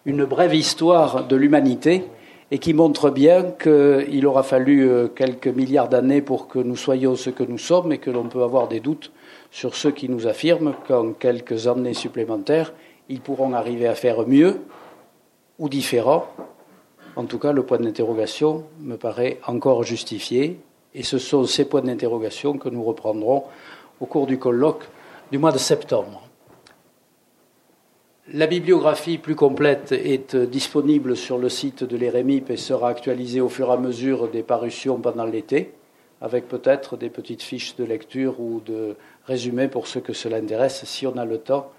une brève histoire de l'humanité, et qui montre bien qu'il aura fallu euh, quelques milliards d'années pour que nous soyons ce que nous sommes et que l'on peut avoir des doutes sur ceux qui nous affirment qu'en quelques années supplémentaires, ils pourront arriver à faire mieux ou différent En tout cas, le point d'interrogation me paraît encore justifié, et ce sont ces points d'interrogation que nous reprendrons au cours du colloque du mois de septembre. La bibliographie plus complète est disponible sur le site de l'EREMIP et sera actualisée au fur et à mesure des parutions pendant l'été, avec peut-être des petites fiches de lecture ou de résumés pour ceux que cela intéresse, si on a le temps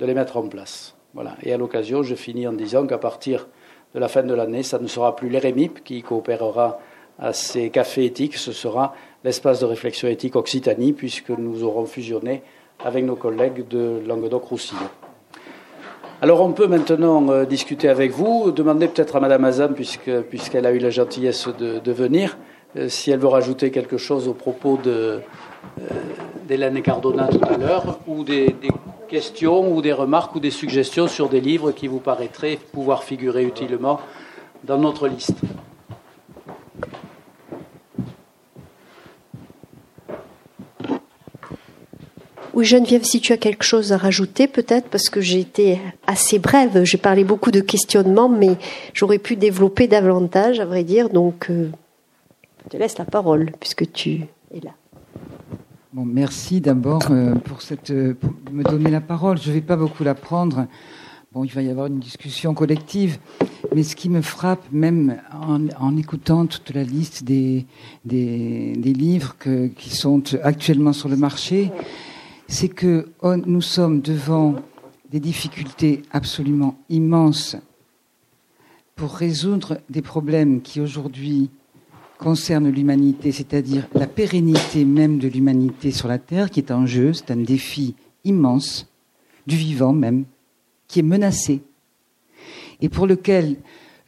de les mettre en place. Voilà. Et à l'occasion, je finis en disant qu'à partir de la fin de l'année, ça ne sera plus l'EREMIP qui coopérera à ces cafés éthiques, ce sera l'espace de réflexion éthique Occitanie, puisque nous aurons fusionné avec nos collègues de Languedoc-Roussillon. Alors on peut maintenant euh, discuter avec vous, demander peut-être à Madame Azam, puisqu'elle a eu la gentillesse de, venir, euh, si elle veut rajouter quelque chose au propos euh, d'Hélène Cardona tout à l'heure, ou des, questions, ou des remarques, ou des suggestions sur des livres qui vous paraîtraient pouvoir figurer utilement dans notre liste. Oui, Geneviève, si tu as quelque chose à rajouter, peut-être, parce que j'ai été assez brève, j'ai parlé beaucoup de questionnements, mais j'aurais pu développer davantage, à vrai dire, donc euh, je te laisse la parole, puisque tu es là. Bon, merci d'abord euh, euh, pour me donner la parole. Je ne vais pas beaucoup la prendre. Bon, il va y avoir une discussion collective, mais ce qui me frappe, même en, écoutant toute la liste des, des, livres qui sont actuellement sur le marché, c'est que oh, nous sommes devant des difficultés absolument immenses pour résoudre des problèmes qui aujourd'hui concernent l'humanité, c'est-à-dire la pérennité même de l'humanité sur la Terre qui est en jeu, c'est un défi immense, du vivant même, qui est menacé, et pour lequel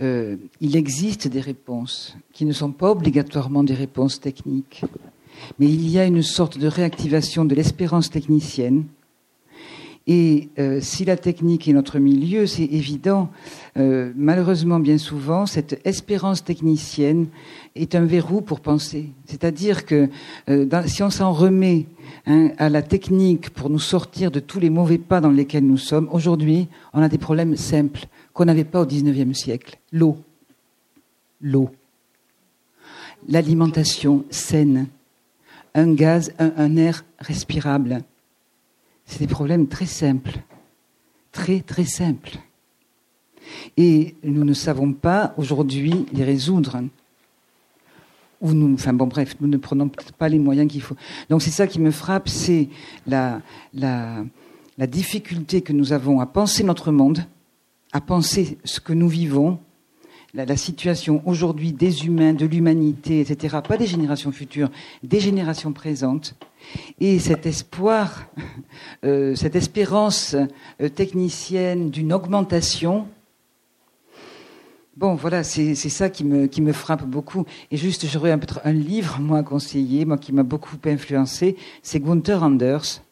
euh, il existe des réponses qui ne sont pas obligatoirement des réponses techniques, mais il y a une sorte de réactivation de l'espérance technicienne. Et euh, si la technique est notre milieu, c'est évident, euh, malheureusement bien souvent, cette espérance technicienne est un verrou pour penser. C'est-à-dire que euh, si on s'en remet hein, à la technique pour nous sortir de tous les mauvais pas dans lesquels nous sommes, aujourd'hui, on a des problèmes simples qu'on n'avait pas au XIXe siècle. L'eau. L'eau. L'alimentation saine un gaz, un, air respirable. C'est des problèmes très simples, très très simples. Et nous ne savons pas aujourd'hui les résoudre. Ou nous, enfin bon, bref, nous ne prenons pas les moyens qu'il faut. Donc c'est ça qui me frappe, c'est la difficulté que nous avons à penser notre monde, à penser ce que nous vivons, la, situation aujourd'hui des humains, de l'humanité, etc., pas des générations futures, des générations présentes, et cet espoir, euh, cette espérance euh, technicienne d'une augmentation, Bon, voilà, c'est ça qui me, qui me frappe beaucoup. Et juste, j'aurais un, un livre, moi, à conseiller, moi, qui m'a beaucoup influencé, c'est Gunther Anders,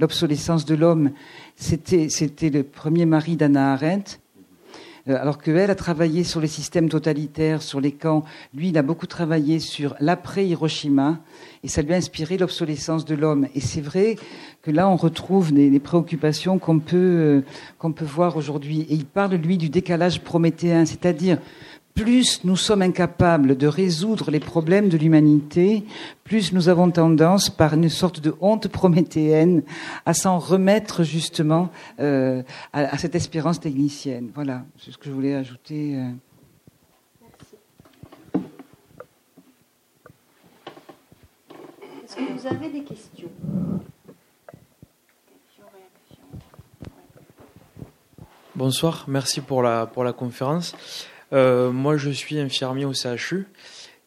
L'obsolescence de l'homme. C'était le premier mari d'Anna Arendt. Euh, alors qu'elle a travaillé sur les systèmes totalitaires, sur les camps. Lui, il a beaucoup travaillé sur l'après-Hiroshima, et ça lui a inspiré l'obsolescence de l'homme. Et c'est vrai que là, on retrouve des, préoccupations qu'on peut, euh, qu'on peut voir aujourd'hui. Et il parle, lui, du décalage prométhéen, c'est-à-dire plus nous sommes incapables de résoudre les problèmes de l'humanité, plus nous avons tendance, par une sorte de honte prométhéenne, à s'en remettre justement euh, à, cette espérance technicienne. Voilà, c'est ce que je voulais ajouter. Euh. Est-ce que vous avez des questions? Bonsoir, merci pour la, pour la conférence. Euh, moi, je suis infirmier au CHU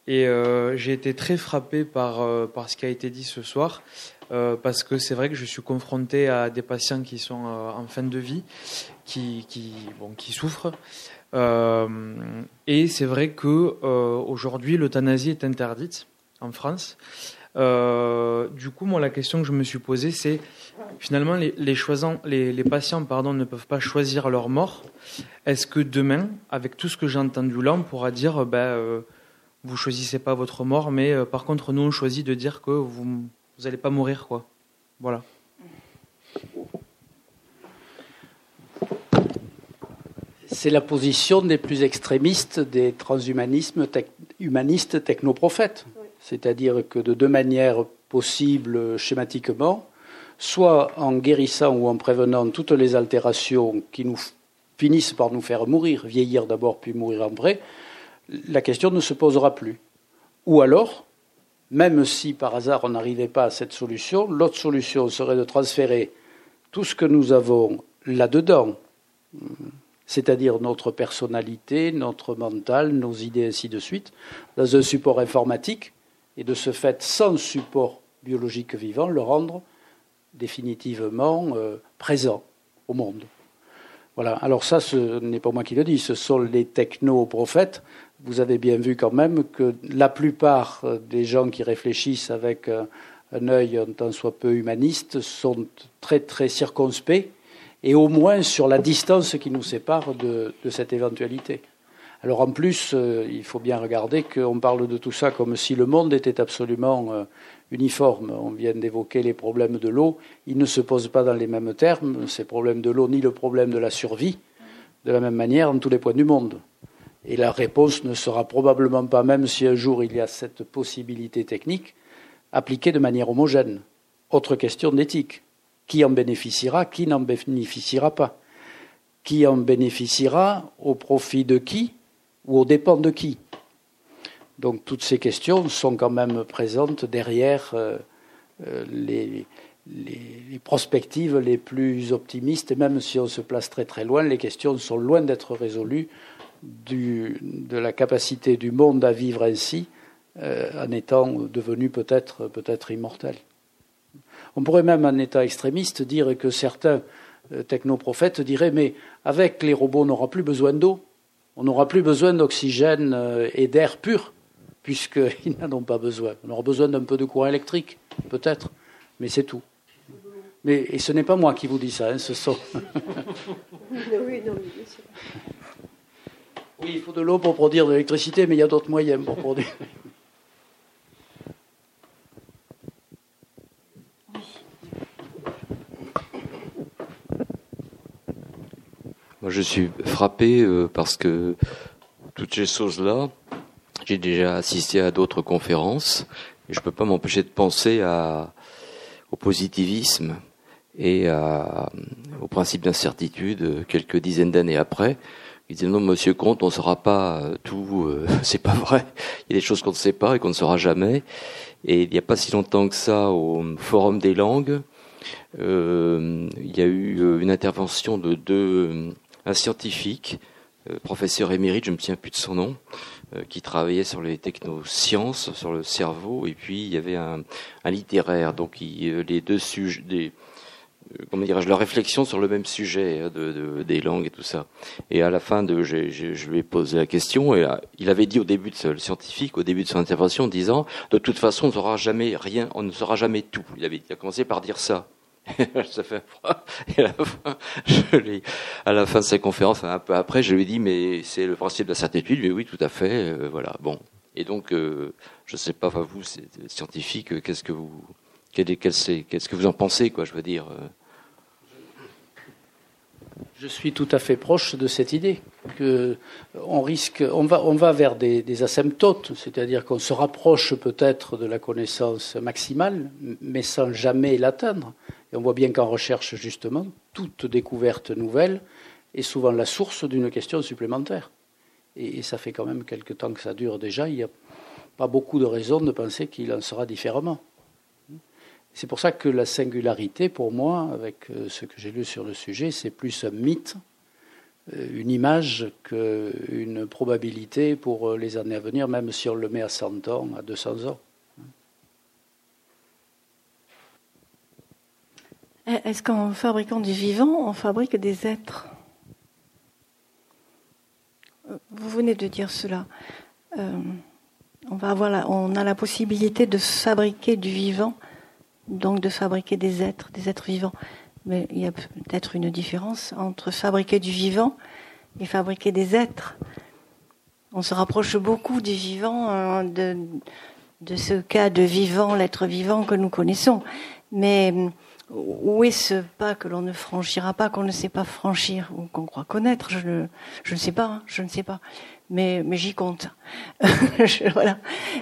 et euh, j'ai été très frappé par, euh, par ce qui a été dit ce soir. parce que c'est vrai que je suis confronté à des patients qui sont en fin de vie, qui, qui, bon, qui souffrent. et c'est vrai que aujourd'hui l'euthanasie est interdite en France. du coup, moi, la question que je me suis posée, c'est finalement, les, les, patients pardon, ne peuvent pas choisir leur mort. Est-ce que demain, avec tout ce que j'ai entendu là, on pourra dire ben, euh, vous choisissez pas votre mort, mais euh, par contre, nous, on choisit de dire que vous n'allez pas mourir quoi. Voilà. C'est la position des plus extrémistes des transhumanismes humanistes technoprophètes. C'est-à-dire que de deux manières possibles schématiquement, soit en guérissant ou en prévenant toutes les altérations qui nous finissent par nous faire mourir, vieillir d'abord puis mourir en vrai, la question ne se posera plus. Ou alors, même si par hasard on n'arrivait pas à cette solution, l'autre solution serait de transférer tout ce que nous avons là-dedans, c'est-à-dire notre personnalité, notre mental, nos idées, ainsi de suite, dans un support informatique, et de ce fait, sans support biologique vivant, le rendre définitivement euh, présent au monde. Voilà. Alors ça, ce n'est pas moi qui le dis, ce sont les techno-prophètes. Vous avez bien vu quand même que la plupart euh, des gens qui réfléchissent avec euh, un œil un tant soit peu humaniste sont très très circonspects et au moins sur la distance qui nous sépare de, cette éventualité. Alors en plus, il faut bien regarder qu'on parle de tout ça comme si le monde était absolument uniforme. On vient d'évoquer les problèmes de l'eau. Ils ne se posent pas dans les mêmes termes, ces problèmes de l'eau, ni le problème de la survie, de la même manière en tous les points du monde. Et la réponse ne sera probablement pas, même si un jour il y a cette possibilité technique, appliquée de manière homogène. Autre question d'éthique. Qui en bénéficiera, qui n'en bénéficiera pas? Qui en bénéficiera au profit de qui ou aux dépens de qui? Donc toutes ces questions sont quand même présentes derrière euh, euh, les, prospectives les plus optimistes, et même si on se place très très loin, les questions sont loin d'être résolues de la capacité du monde à vivre ainsi euh, en étant devenu peut-être peut-être immortel. On pourrait même, en état extrémiste, dire que certains technoprophètes diraient mais avec les robots, on n'aura plus besoin d'eau, on n'aura plus besoin d'oxygène et d'air pur puisqu'ils n'en ont pas besoin. On aura besoin d'un peu de courant électrique, peut-être, mais c'est tout. Mais, et ce n'est pas moi qui vous dis ça, hein, ce sont. oui, il faut de l'eau pour produire de l'électricité, mais il y a d'autres moyens pour produire. Moi, je suis frappé euh, parce que toutes ces choses-là, j'ai déjà assisté à d'autres conférences et je ne peux pas m'empêcher de penser à, au positivisme et au principe d'incertitude quelques dizaines d'années après. Il disait non, Monsieur Comte, on ne saura pas tout. Euh, c'est pas vrai. Il y a des choses qu'on ne sait pas et qu'on ne saura jamais. Et il n'y a pas si longtemps que ça, au Forum des langues, euh, il y a eu euh, une intervention de deux un scientifique, professeur émérite, je me souviens plus de son nom, euh, qui travaillait sur les technosciences, sur le cerveau, et puis il y avait un, littéraire. Donc il, euh, les deux sujets, euh, comment dirais-je, leur réflexion sur le même sujet hein, de, de, des langues et tout ça. Et à la fin je, lui ai posé la question et il avait dit au début de ce, scientifique, au début de son intervention, en disant, de toute façon, on ne saura jamais rien, on ne saura jamais tout. Il avait il a commencé par dire ça. ça fait Et à la, fin, de sa conférence, un peu après, je lui ai dit, mais c'est le principe de la certitude. Mais oui, tout à fait. Euh, voilà. Bon. Et donc, euh, je ne sais pas, vous, scientifique, qu'est-ce que vous, qu'est-ce que vous en pensez, quoi, je veux dire. Euh. Je suis tout à fait proche de cette idée que on risque, on va, on va vers des asymptotes, c'est-à-dire qu'on se rapproche peut-être de la connaissance maximale, mais sans jamais l'atteindre. Et on voit bien qu'en recherche, justement, toute découverte nouvelle est souvent la source d'une question supplémentaire. Et, ça fait quand même quelque temps que ça dure déjà. Il n'y a pas beaucoup de raisons de penser qu'il en sera différemment. C'est pour ça que la singularité, pour moi, avec euh, ce que j'ai lu sur le sujet, c'est plus un mythe, euh, une image qu'une probabilité pour euh, les années à venir, même si on le met à 100 ans, à 200 ans. Est-ce qu'en fabriquant du vivant, on fabrique des êtres Vous venez de dire cela. Euh, on a la possibilité de fabriquer du vivant, donc de fabriquer des êtres, des êtres vivants. Mais il y a peut-être une différence entre fabriquer du vivant et fabriquer des êtres. On se rapproche beaucoup du vivant, hein, de, de ce cas de vivant, l'être vivant que nous connaissons. Mais où est ce pas que l'on ne franchira pas, qu'on ne sait pas franchir ou qu'on croit connaître Je ne, je ne sais pas, hein, je ne sais pas. Mais, mais j'y compte. voilà.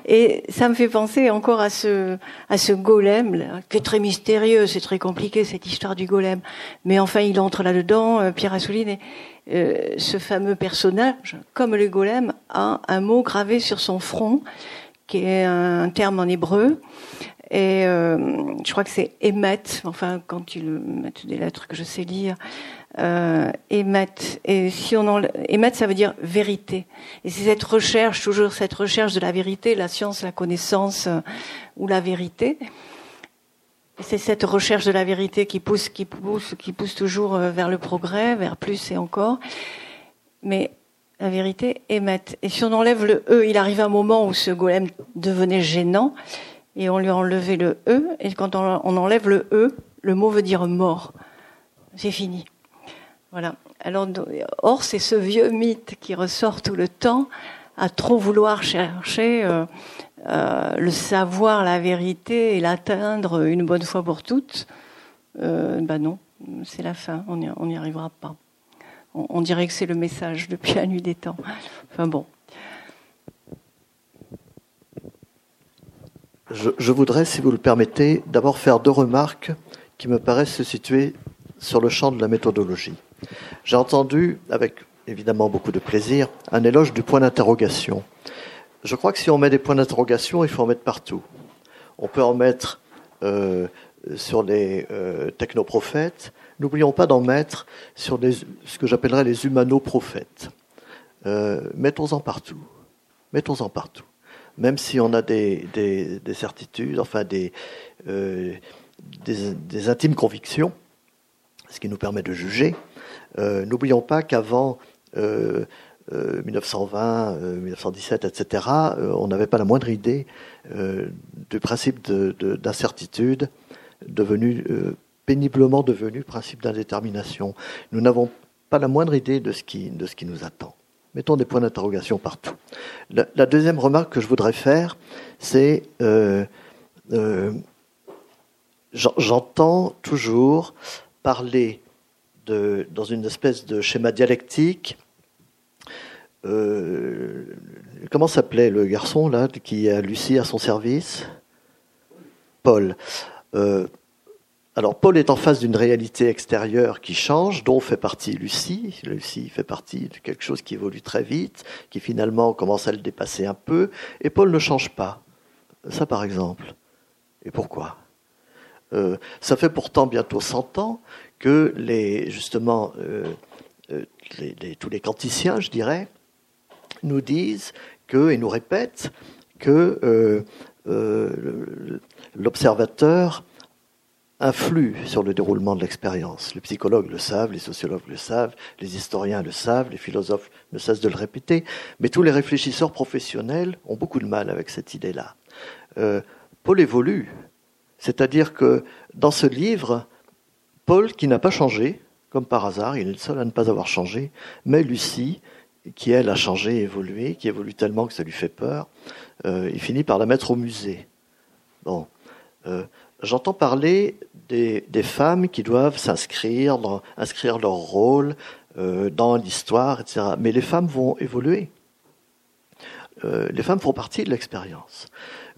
Et ça me fait penser encore à ce, à ce golem, qui est très mystérieux, c'est très compliqué cette histoire du golem. Mais enfin, il entre là-dedans, euh, Pierre Assouline, et euh, ce fameux personnage, comme le golem, a un mot gravé sur son front, qui est un terme en hébreu, et euh, je crois que c'est Emet, enfin quand ils mettent des lettres que je sais lire, euh. Et si on en, Emet, ça veut dire vérité. Et c'est cette recherche, toujours cette recherche de la vérité, la science, la connaissance euh, ou la vérité. C'est cette recherche de la vérité qui pousse, qui pousse, qui pousse toujours euh, vers le progrès, vers plus et encore. Mais la vérité Emet. Et si on enlève le E, il arrive un moment où ce golem devenait gênant et on lui a enlevé le E, et quand on, enlève le E, le mot veut dire mort. C'est fini. Voilà. Alors, or, c'est ce vieux mythe qui ressort tout le temps, à trop vouloir chercher euh, euh, le savoir, la vérité et l'atteindre une bonne fois pour toutes. Euh, ben non, c'est la fin, on n'y arrivera pas. On, on dirait que c'est le message depuis la nuit des temps. Enfin bon. Je, voudrais, si vous le permettez, d'abord faire deux remarques qui me paraissent se situer sur le champ de la méthodologie. J'ai entendu, avec évidemment beaucoup de plaisir, un éloge du point d'interrogation. Je crois que si on met des points d'interrogation, il faut en mettre partout. On peut en mettre euh, sur les euh, technoprophètes. N'oublions pas d'en mettre sur ce que j'appellerais les humano-prophètes. Euh, mettons-en partout. Mettons-en partout même si on a des, certitudes, enfin euh, des, intimes convictions, ce qui nous permet de juger, euh, n'oublions pas qu'avant 1920, 1917, etc., on n'avait pas la moindre idée euh, du principe d'incertitude devenu péniblement devenu principe d'indétermination. Nous n'avons pas la moindre idée de ce qui nous attend. Mettons des points d'interrogation partout. La, deuxième remarque que je voudrais faire, c'est euh, euh, j'entends toujours parler de, dans une espèce de schéma dialectique. Euh, comment s'appelait le garçon là qui a Lucie à son service? Paul. Alors Paul est en face d'une réalité extérieure qui change, dont fait partie Lucie. Lucie fait partie de quelque chose qui évolue très vite, qui finalement commence à le dépasser un peu, et Paul ne change pas. Ça par exemple. Et pourquoi? Euh, Ça fait pourtant bientôt 100 ans que justement euh, euh, tous les quanticiens, je dirais, nous disent que, et nous répètent que l'observateur influe sur le déroulement de l'expérience. Les psychologues le savent, les sociologues le savent, les historiens le savent, les philosophes ne cessent de le répéter, mais tous les réfléchisseurs professionnels ont beaucoup de mal avec cette idée-là. Euh, Paul évolue, c'est-à-dire que dans ce livre, Paul, qui n'a pas changé, comme par hasard, il est le seul à ne pas avoir changé, mais Lucie, qui elle a changé, évolué, qui évolue tellement que ça lui fait peur, euh, il finit par la mettre au musée. Bon, euh, j'entends parler des, femmes qui doivent s'inscrire, inscrire leur rôle euh, dans l'histoire, etc. Mais les femmes vont évoluer. Euh, les femmes font partie de l'expérience.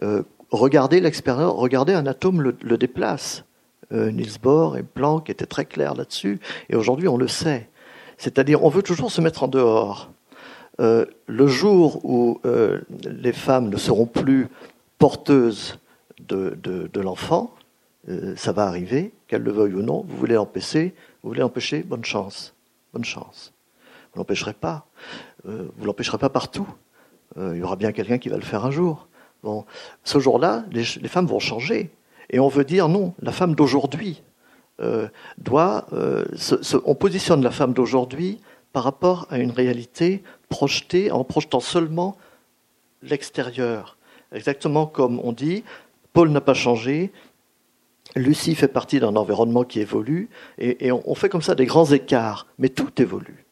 Euh, regardez l'expérience, regardez un atome le, déplace. Niels Bohr et Planck étaient très clairs là-dessus, et aujourd'hui on le sait. C'est-à-dire, on veut toujours se mettre en dehors. le jour où les femmes ne seront plus porteuses de, de, l'enfant, euh, ça va arriver, qu'elle le veuille ou non, vous voulez l'empêcher, vous voulez l'empêcher, bonne chance, bonne chance. Vous l'empêcherez pas, euh, vous l'empêcherez pas partout. Euh, il y aura bien quelqu'un qui va le faire un jour. Bon, ce jour-là, les, femmes vont changer, et on veut dire non, la femme d'aujourd'hui doit, on positionne la femme d'aujourd'hui par rapport à une réalité projetée en projetant seulement l'extérieur. Exactement comme on dit, Paul n'a pas changé. Lucie fait partie d'un environnement qui évolue, et, on, fait comme ça des grands écarts, mais tout évolue.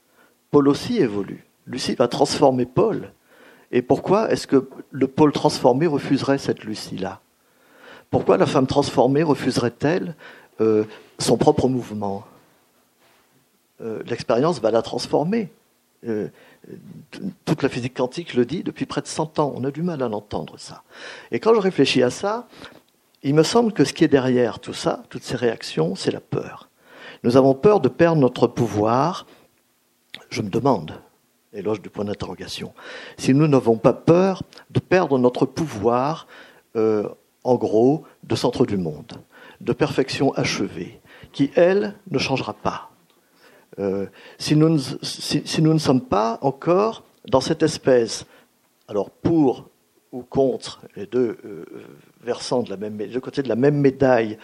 Paul aussi évolue. Lucie va transformer Paul. Et pourquoi est-ce que le Paul transformé refuserait cette Lucie-là? Pourquoi la femme transformée refuserait-elle euh, son propre mouvement? Euh, l'expérience va la transformer. Euh, toute la physique quantique le dit depuis près de 100 ans. On a du mal à l'entendre, ça. Et quand je réfléchis à ça, il me semble que ce qui est derrière tout ça, toutes ces réactions, c'est la peur. Nous avons peur de perdre notre pouvoir. Je me demande, éloge du point d'interrogation, si nous n'avons pas peur de perdre notre pouvoir, euh, en gros, de centre du monde, de perfection achevée, qui, elle, ne changera pas. Euh, si, nous ne, si, nous ne sommes pas encore dans cette espèce, alors pour ou contre les deux euh, versants de la même, côtés de la même médaille,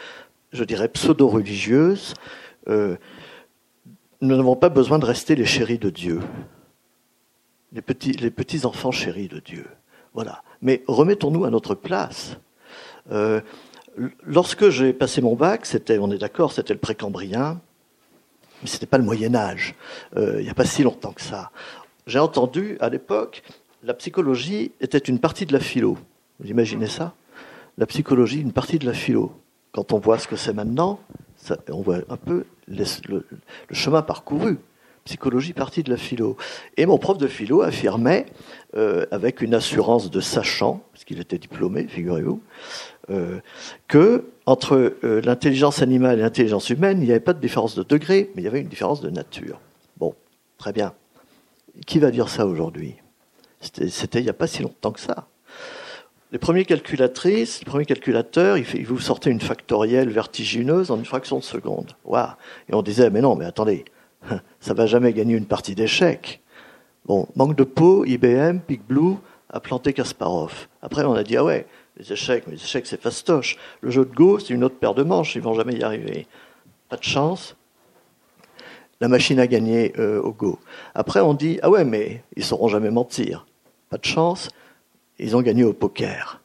je dirais pseudo-religieuse, euh, nous n'avons pas besoin de rester les chéris de Dieu, les petits, les petits enfants chéris de Dieu. Voilà. Mais remettons-nous à notre place. Euh, lorsque j'ai passé mon bac, c'était, on est d'accord, c'était le précambrien, mais ce n'était pas le Moyen Âge. Euh, il n'y a pas si longtemps que ça. J'ai entendu à l'époque, la psychologie était une partie de la philo. Vous imaginez ça? La psychologie, une partie de la philo. Quand on voit ce que c'est maintenant, ça, on voit un peu le, le, chemin parcouru. Psychologie, partie de la philo. Et mon prof de philo affirmait, euh, avec une assurance de sachant, parce qu'il était diplômé, figurez-vous, euh, que entre euh, l'intelligence animale et l'intelligence humaine, il n'y avait pas de différence de degré, mais il y avait une différence de nature. Bon, très bien. Qui va dire ça aujourd'hui? C'était il n'y a pas si longtemps que ça. Les premières calculatrices, les premiers calculateurs, ils vous sortaient une factorielle vertigineuse en une fraction de seconde. Waouh Et on disait, mais non, mais attendez, ça va jamais gagner une partie d'échecs. Bon, manque de peau, IBM, Big Blue a planté Kasparov. Après, on a dit, ah ouais, les échecs, mais les échecs, c'est fastoche. Le jeu de Go, c'est une autre paire de manches, ils vont jamais y arriver. Pas de chance. La machine a gagné euh, au Go. Après, on dit, ah ouais, mais ils sauront jamais mentir. Pas de chance, ils ont gagné au poker.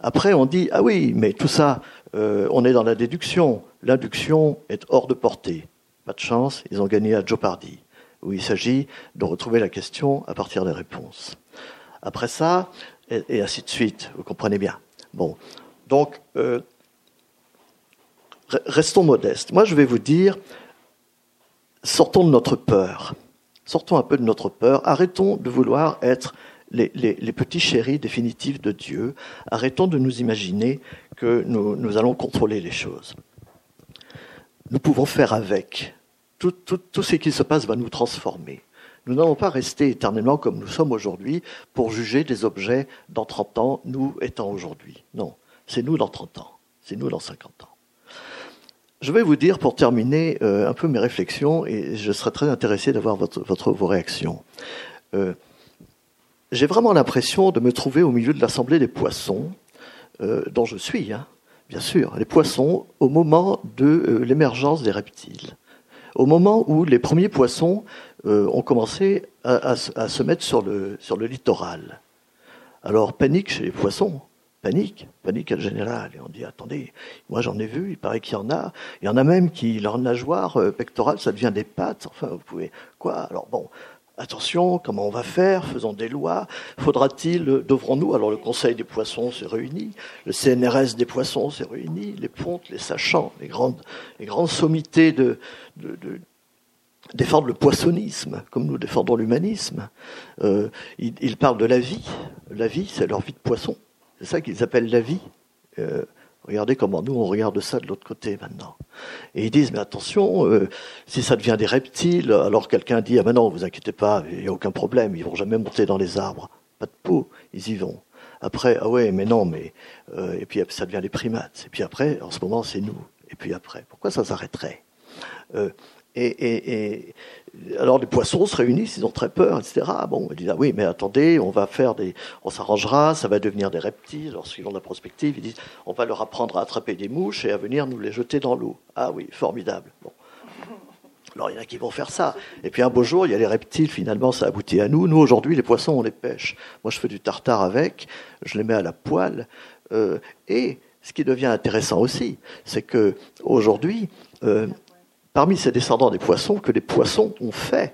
Après, on dit, ah oui, mais tout ça, euh, on est dans la déduction. L'induction est hors de portée. Pas de chance, ils ont gagné à Jeopardy, où il s'agit de retrouver la question à partir des réponses. Après ça, et, ainsi de suite. Vous comprenez bien. Bon, donc euh, restons modestes. Moi, je vais vous dire, sortons de notre peur. Sortons un peu de notre peur. Arrêtons de vouloir être les, petits chéris définitifs de Dieu. Arrêtons de nous imaginer que nous, allons contrôler les choses. Nous pouvons faire avec. Tout ce qui se passe va nous transformer. Nous n'allons pas rester éternellement comme nous sommes aujourd'hui pour juger des objets dans 30 ans, nous étant aujourd'hui. Non, c'est nous dans 30 ans, c'est nous dans 50 ans. Je vais vous dire, pour terminer, euh, un peu mes réflexions, et je serais très intéressé d'avoir votre, votre, vos réactions. Euh, J'ai vraiment l'impression de me trouver au milieu de l'Assemblée des poissons, euh, dont je suis, hein, bien sûr, les poissons, au moment de l'émergence des reptiles. Au moment où les premiers poissons ont commencé à, se mettre sur le littoral. Alors, panique chez les poissons, panique, panique à général. Et on dit, attendez, moi j'en ai vu, il paraît qu'il y en a. Il y en a même qui, leur nageoire euh, pectorale, ça devient des pattes. Enfin, vous pouvez, quoi? Alors bon, attention, comment on va faire? Faisons des lois. Faudra-t-il, devrons-nous? Alors le Conseil des poissons s'est réuni, le CNRS des poissons s'est réuni, les pontes, les sachants, les grandes, sommités de, le poissonnisme, comme nous défendons l'humanisme. Euh, ils, parlent de la vie. La vie, c'est leur vie de poisson. C'est ça qu'ils appellent la vie. Euh, regardez comment nous, on regarde ça de l'autre côté maintenant. Et ils disent, mais attention, euh, si ça devient des reptiles, alors quelqu'un dit, ah ben non, vous inquiétez pas, il n'y a aucun problème, ils vont jamais monter dans les arbres. Pas de peau, ils y vont. Après, ah ouais, mais non, mais... Euh, et puis ça devient les primates. Et puis après, en ce moment, c'est nous. Et puis après, pourquoi ça s'arrêterait? Euh, et, alors les poissons se réunissent, ils ont très peur, etc. Bon, ils disent ah oui, mais attendez, on va faire des, on s'arrangera, ça va devenir des reptiles. Alors suivant la prospective, ils disent on va leur apprendre à attraper des mouches et à venir nous les jeter dans l'eau. Ah oui, formidable. Bon. Alors il y en a qui vont faire ça. Et puis un beau jour, il y a les reptiles, finalement, ça aboutit à nous. Nous, aujourd'hui, les poissons, on les pêche. Moi, je fais du tartare avec, je les mets à la poêle. Euh, et ce qui devient intéressant aussi, c'est que aujourd'hui, euh, parmi ces descendants des poissons que les poissons ont fait.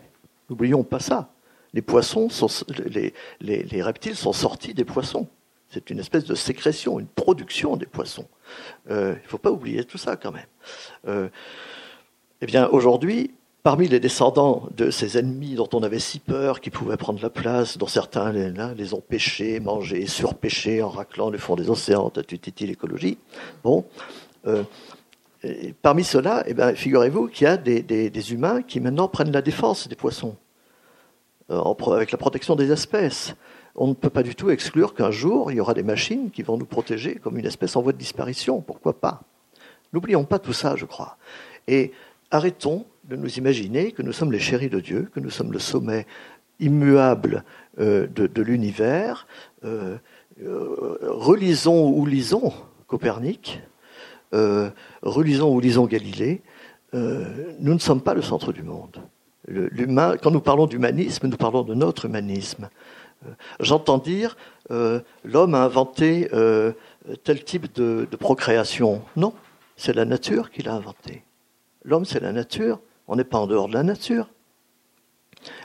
N'oublions pas ça. Les poissons les, les, reptiles sont sortis des poissons. C'est une espèce de sécrétion, une production des poissons. Euh, il ne faut pas oublier tout ça quand même. Euh, eh bien, aujourd'hui, parmi les descendants de ces ennemis dont on avait si peur, qui pouvaient prendre la place, dont certains les, les ont pêchés, mangés, surpêchés en raclant le fond des océans, tatutiti l'écologie, bon, euh, parmi ceux-là, eh ben, figurez-vous qu'il y a des, humains qui maintenant prennent la défense des poissons, euh, avec la protection des espèces on ne peut pas du tout exclure qu'un jour, il y aura des machines qui vont nous protéger comme une espèce en voie de disparition. Pourquoi pas? N'oublions pas tout ça, je crois. Et arrêtons de nous imaginer que nous sommes les chéris de Dieu, que nous sommes le sommet immuable euh, de, l'univers. Euh, relisons ou lisons Copernic, relisons ou lisons Galilée. nous ne sommes pas le centre du monde. quand nous parlons d'humanisme, nous parlons de notre humanisme. Euh, j'entends dire euh, l'homme a inventé euh, tel type de, procréation. Non, c'est la nature qui l'a inventé. L'homme, c'est la nature. On n'est pas en dehors de la nature.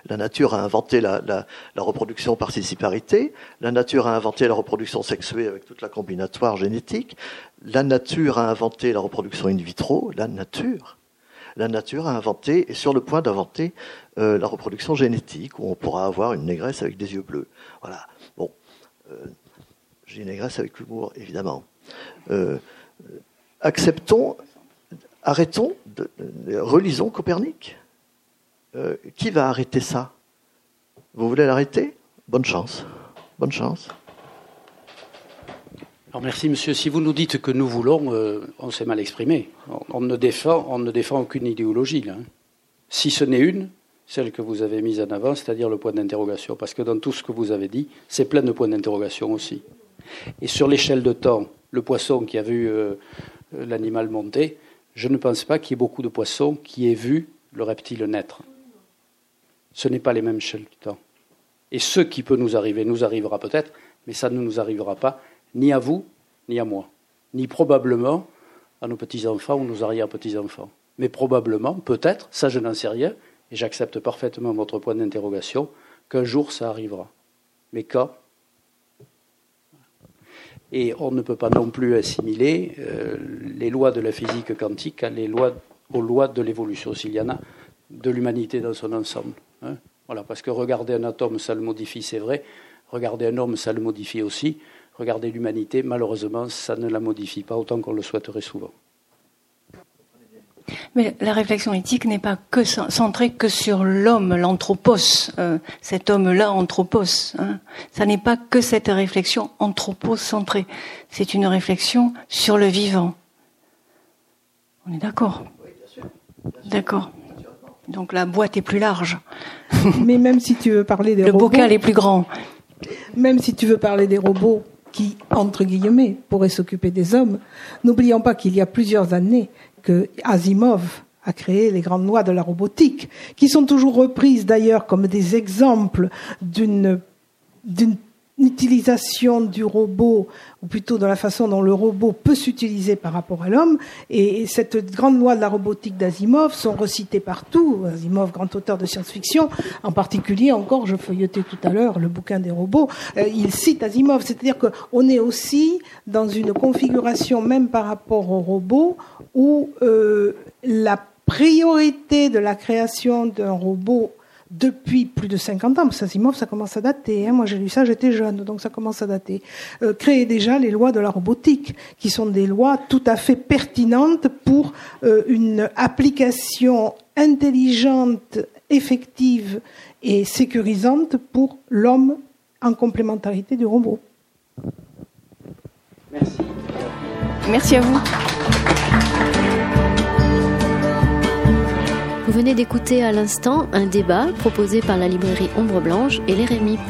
La nature a inventé la, reproduction participarité, la nature a inventé la reproduction sexuée avec toute la combinatoire génétique, la nature a inventé la reproduction in vitro, la nature la nature a inventé, est sur le point d'inventer euh, la reproduction génétique, où on pourra avoir une négresse avec des yeux bleus. Voilà. Bon, euh, j'ai une négresse avec l'humour, évidemment. Euh, acceptons, arrêtons, relisons Copernic. Qui va arrêter ça? Vous voulez l'arrêter? Bonne chance. Bonne chance merci, monsieur. Si vous nous dites que nous voulons, euh, on s'est mal exprimé. On, ne défend, on ne défend aucune idéologie, là. Hein. Si ce n'est une, celle que vous avez mise en avant, c'est-à-dire le point d'interrogation. Parce que dans tout ce que vous avez dit, c'est plein de points d'interrogation aussi. Et sur l'échelle de temps, le poisson qui a vu euh, l'animal monter, je ne pense pas qu'il y ait beaucoup de poissons qui aient vu le reptile naître. Ce n'est pas les mêmes échelles de temps. Et ce qui peut nous arriver nous arrivera peut-être, mais ça ne nous arrivera pas ni à vous, ni à moi, ni probablement à nos petits-enfants ou nos arrière-petits-enfants. Mais probablement, peut-être, ça je n'en sais rien, et j'accepte parfaitement votre point d'interrogation, qu'un jour ça arrivera. Mais quand? Et on ne peut pas non plus assimiler euh, les lois de la physique quantique aux lois de l'évolution, s'il y en a, de l'humanité dans son ensemble. Hein. voilà, parce que regarder un atome, ça le modifie, c'est vrai. Regarder un homme, ça le modifie aussi. Regardez l'humanité, malheureusement, ça ne la modifie pas autant qu'on le souhaiterait souvent. Mais la réflexion éthique n'est pas que centrée que sur l'homme, l'anthropos, euh, cet homme-là, anthropos. Hein. Ça n'est pas que cette réflexion anthropocentrée. C'est une réflexion sur le vivant. On est d'accord? D'accord. Donc la boîte est plus large. Mais même si tu veux parler des robots, le bocal est plus grand. Même si tu veux parler des robots qui, entre guillemets, pourrait s'occuper des hommes. N'oublions pas qu'il y a plusieurs années que Asimov a créé les grandes lois de la robotique, qui sont toujours reprises d'ailleurs comme des exemples d'une utilisation du robot, ou plutôt de la façon dont le robot peut s'utiliser par rapport à l'homme. Et cette grande loi de la robotique d'Asimov sont recitées partout. Asimov, grand auteur de science-fiction, en particulier encore, je feuilletais tout à l'heure le bouquin des robots, euh, il cite Asimov. C'est-à-dire qu'on est aussi dans une configuration, même par rapport aux robots, où euh, la priorité de la création d'un robot depuis plus de 50 ans, ça commence à dater. Hein. Moi, j'ai lu ça, j'étais jeune, donc ça commence à dater. Euh, créer déjà les lois de la robotique, qui sont des lois tout à fait pertinentes pour euh, une application intelligente, effective et sécurisante pour l'homme en complémentarité du robot. Merci. Merci à vous. Vous venez d'écouter à l'instant un débat proposé par la librairie Ombre Blanche et l'EREMIP,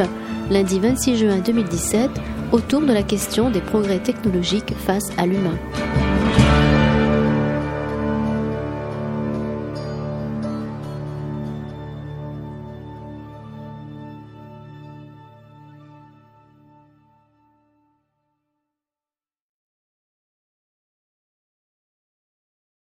lundi 26 juin 2017, autour de la question des progrès technologiques face à l'humain.